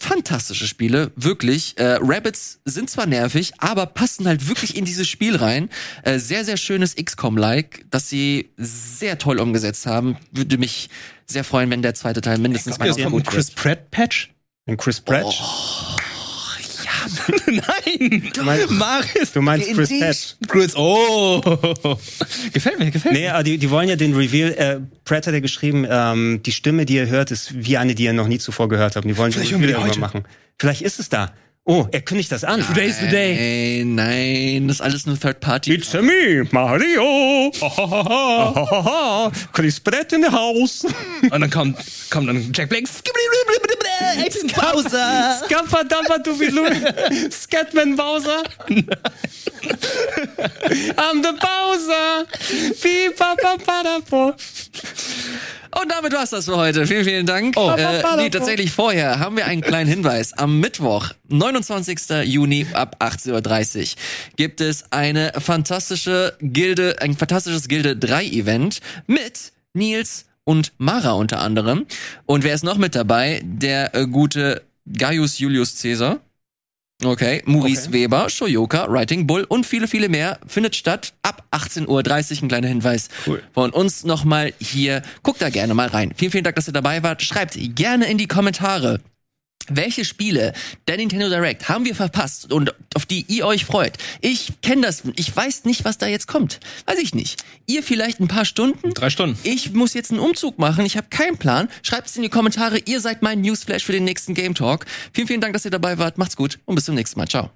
Fantastische Spiele, wirklich. Äh, Rabbids sind zwar nervig, aber passen halt wirklich in dieses Spiel rein. Äh, sehr, sehr schönes XCOM-like, das sie sehr toll umgesetzt haben. Würde mich sehr freuen, wenn der zweite Teil mindestens glaub, mal es kommt gut Chris Pratt Patch. Ein Chris Pratt. Oh, Nein! Du meinst, Marius! du meinst Chris. Pratt. Chris, oh! gefällt mir, gefällt mir. Nee, aber die, die wollen ja den Reveal, äh, Pratt hat ja geschrieben, ähm, die Stimme, die ihr hört, ist wie eine, die ihr noch nie zuvor gehört habt. Und die wollen Vielleicht den Reveal die irgendwann machen. Vielleicht ist es da. Oh, er kündigt das an. Today's the day. Nein, nein, das ist alles nur Third Party. It's a me, Mario. Chris Pratt in the house. Und dann kommt, kommt dann Jack Black. Bowser! Skappadabba, du wie Scatman Bowser. I'm the Bowser. Pipapapadabo. Und damit war's das für heute. Vielen, vielen Dank. Oh. Äh, nee, tatsächlich vorher haben wir einen kleinen Hinweis. Am Mittwoch, 29. Juni ab 18.30 Uhr gibt es eine fantastische Gilde, ein fantastisches Gilde 3 Event mit Nils und Mara unter anderem. Und wer ist noch mit dabei? Der äh, gute Gaius Julius Caesar. Okay, Maurice Okay. Weber, Shoyoka, Writing Bull und viele, viele mehr findet statt ab 18.30 Uhr. Ein kleiner Hinweis Cool. von uns nochmal hier. Guckt da gerne mal rein. Vielen, vielen Dank, dass ihr dabei wart. Schreibt gerne in die Kommentare. Welche Spiele der Nintendo Direct haben wir verpasst und auf die ihr euch freut? Ich kenne das, ich weiß nicht, was da jetzt kommt. Weiß ich nicht. Ihr vielleicht ein paar Stunden? Drei Stunden. Ich muss jetzt einen Umzug machen, ich habe keinen Plan. Schreibt es in die Kommentare, ihr seid mein Newsflash für den nächsten Game Talk. Vielen, vielen Dank, dass ihr dabei wart. Macht's gut und bis zum nächsten Mal. Ciao.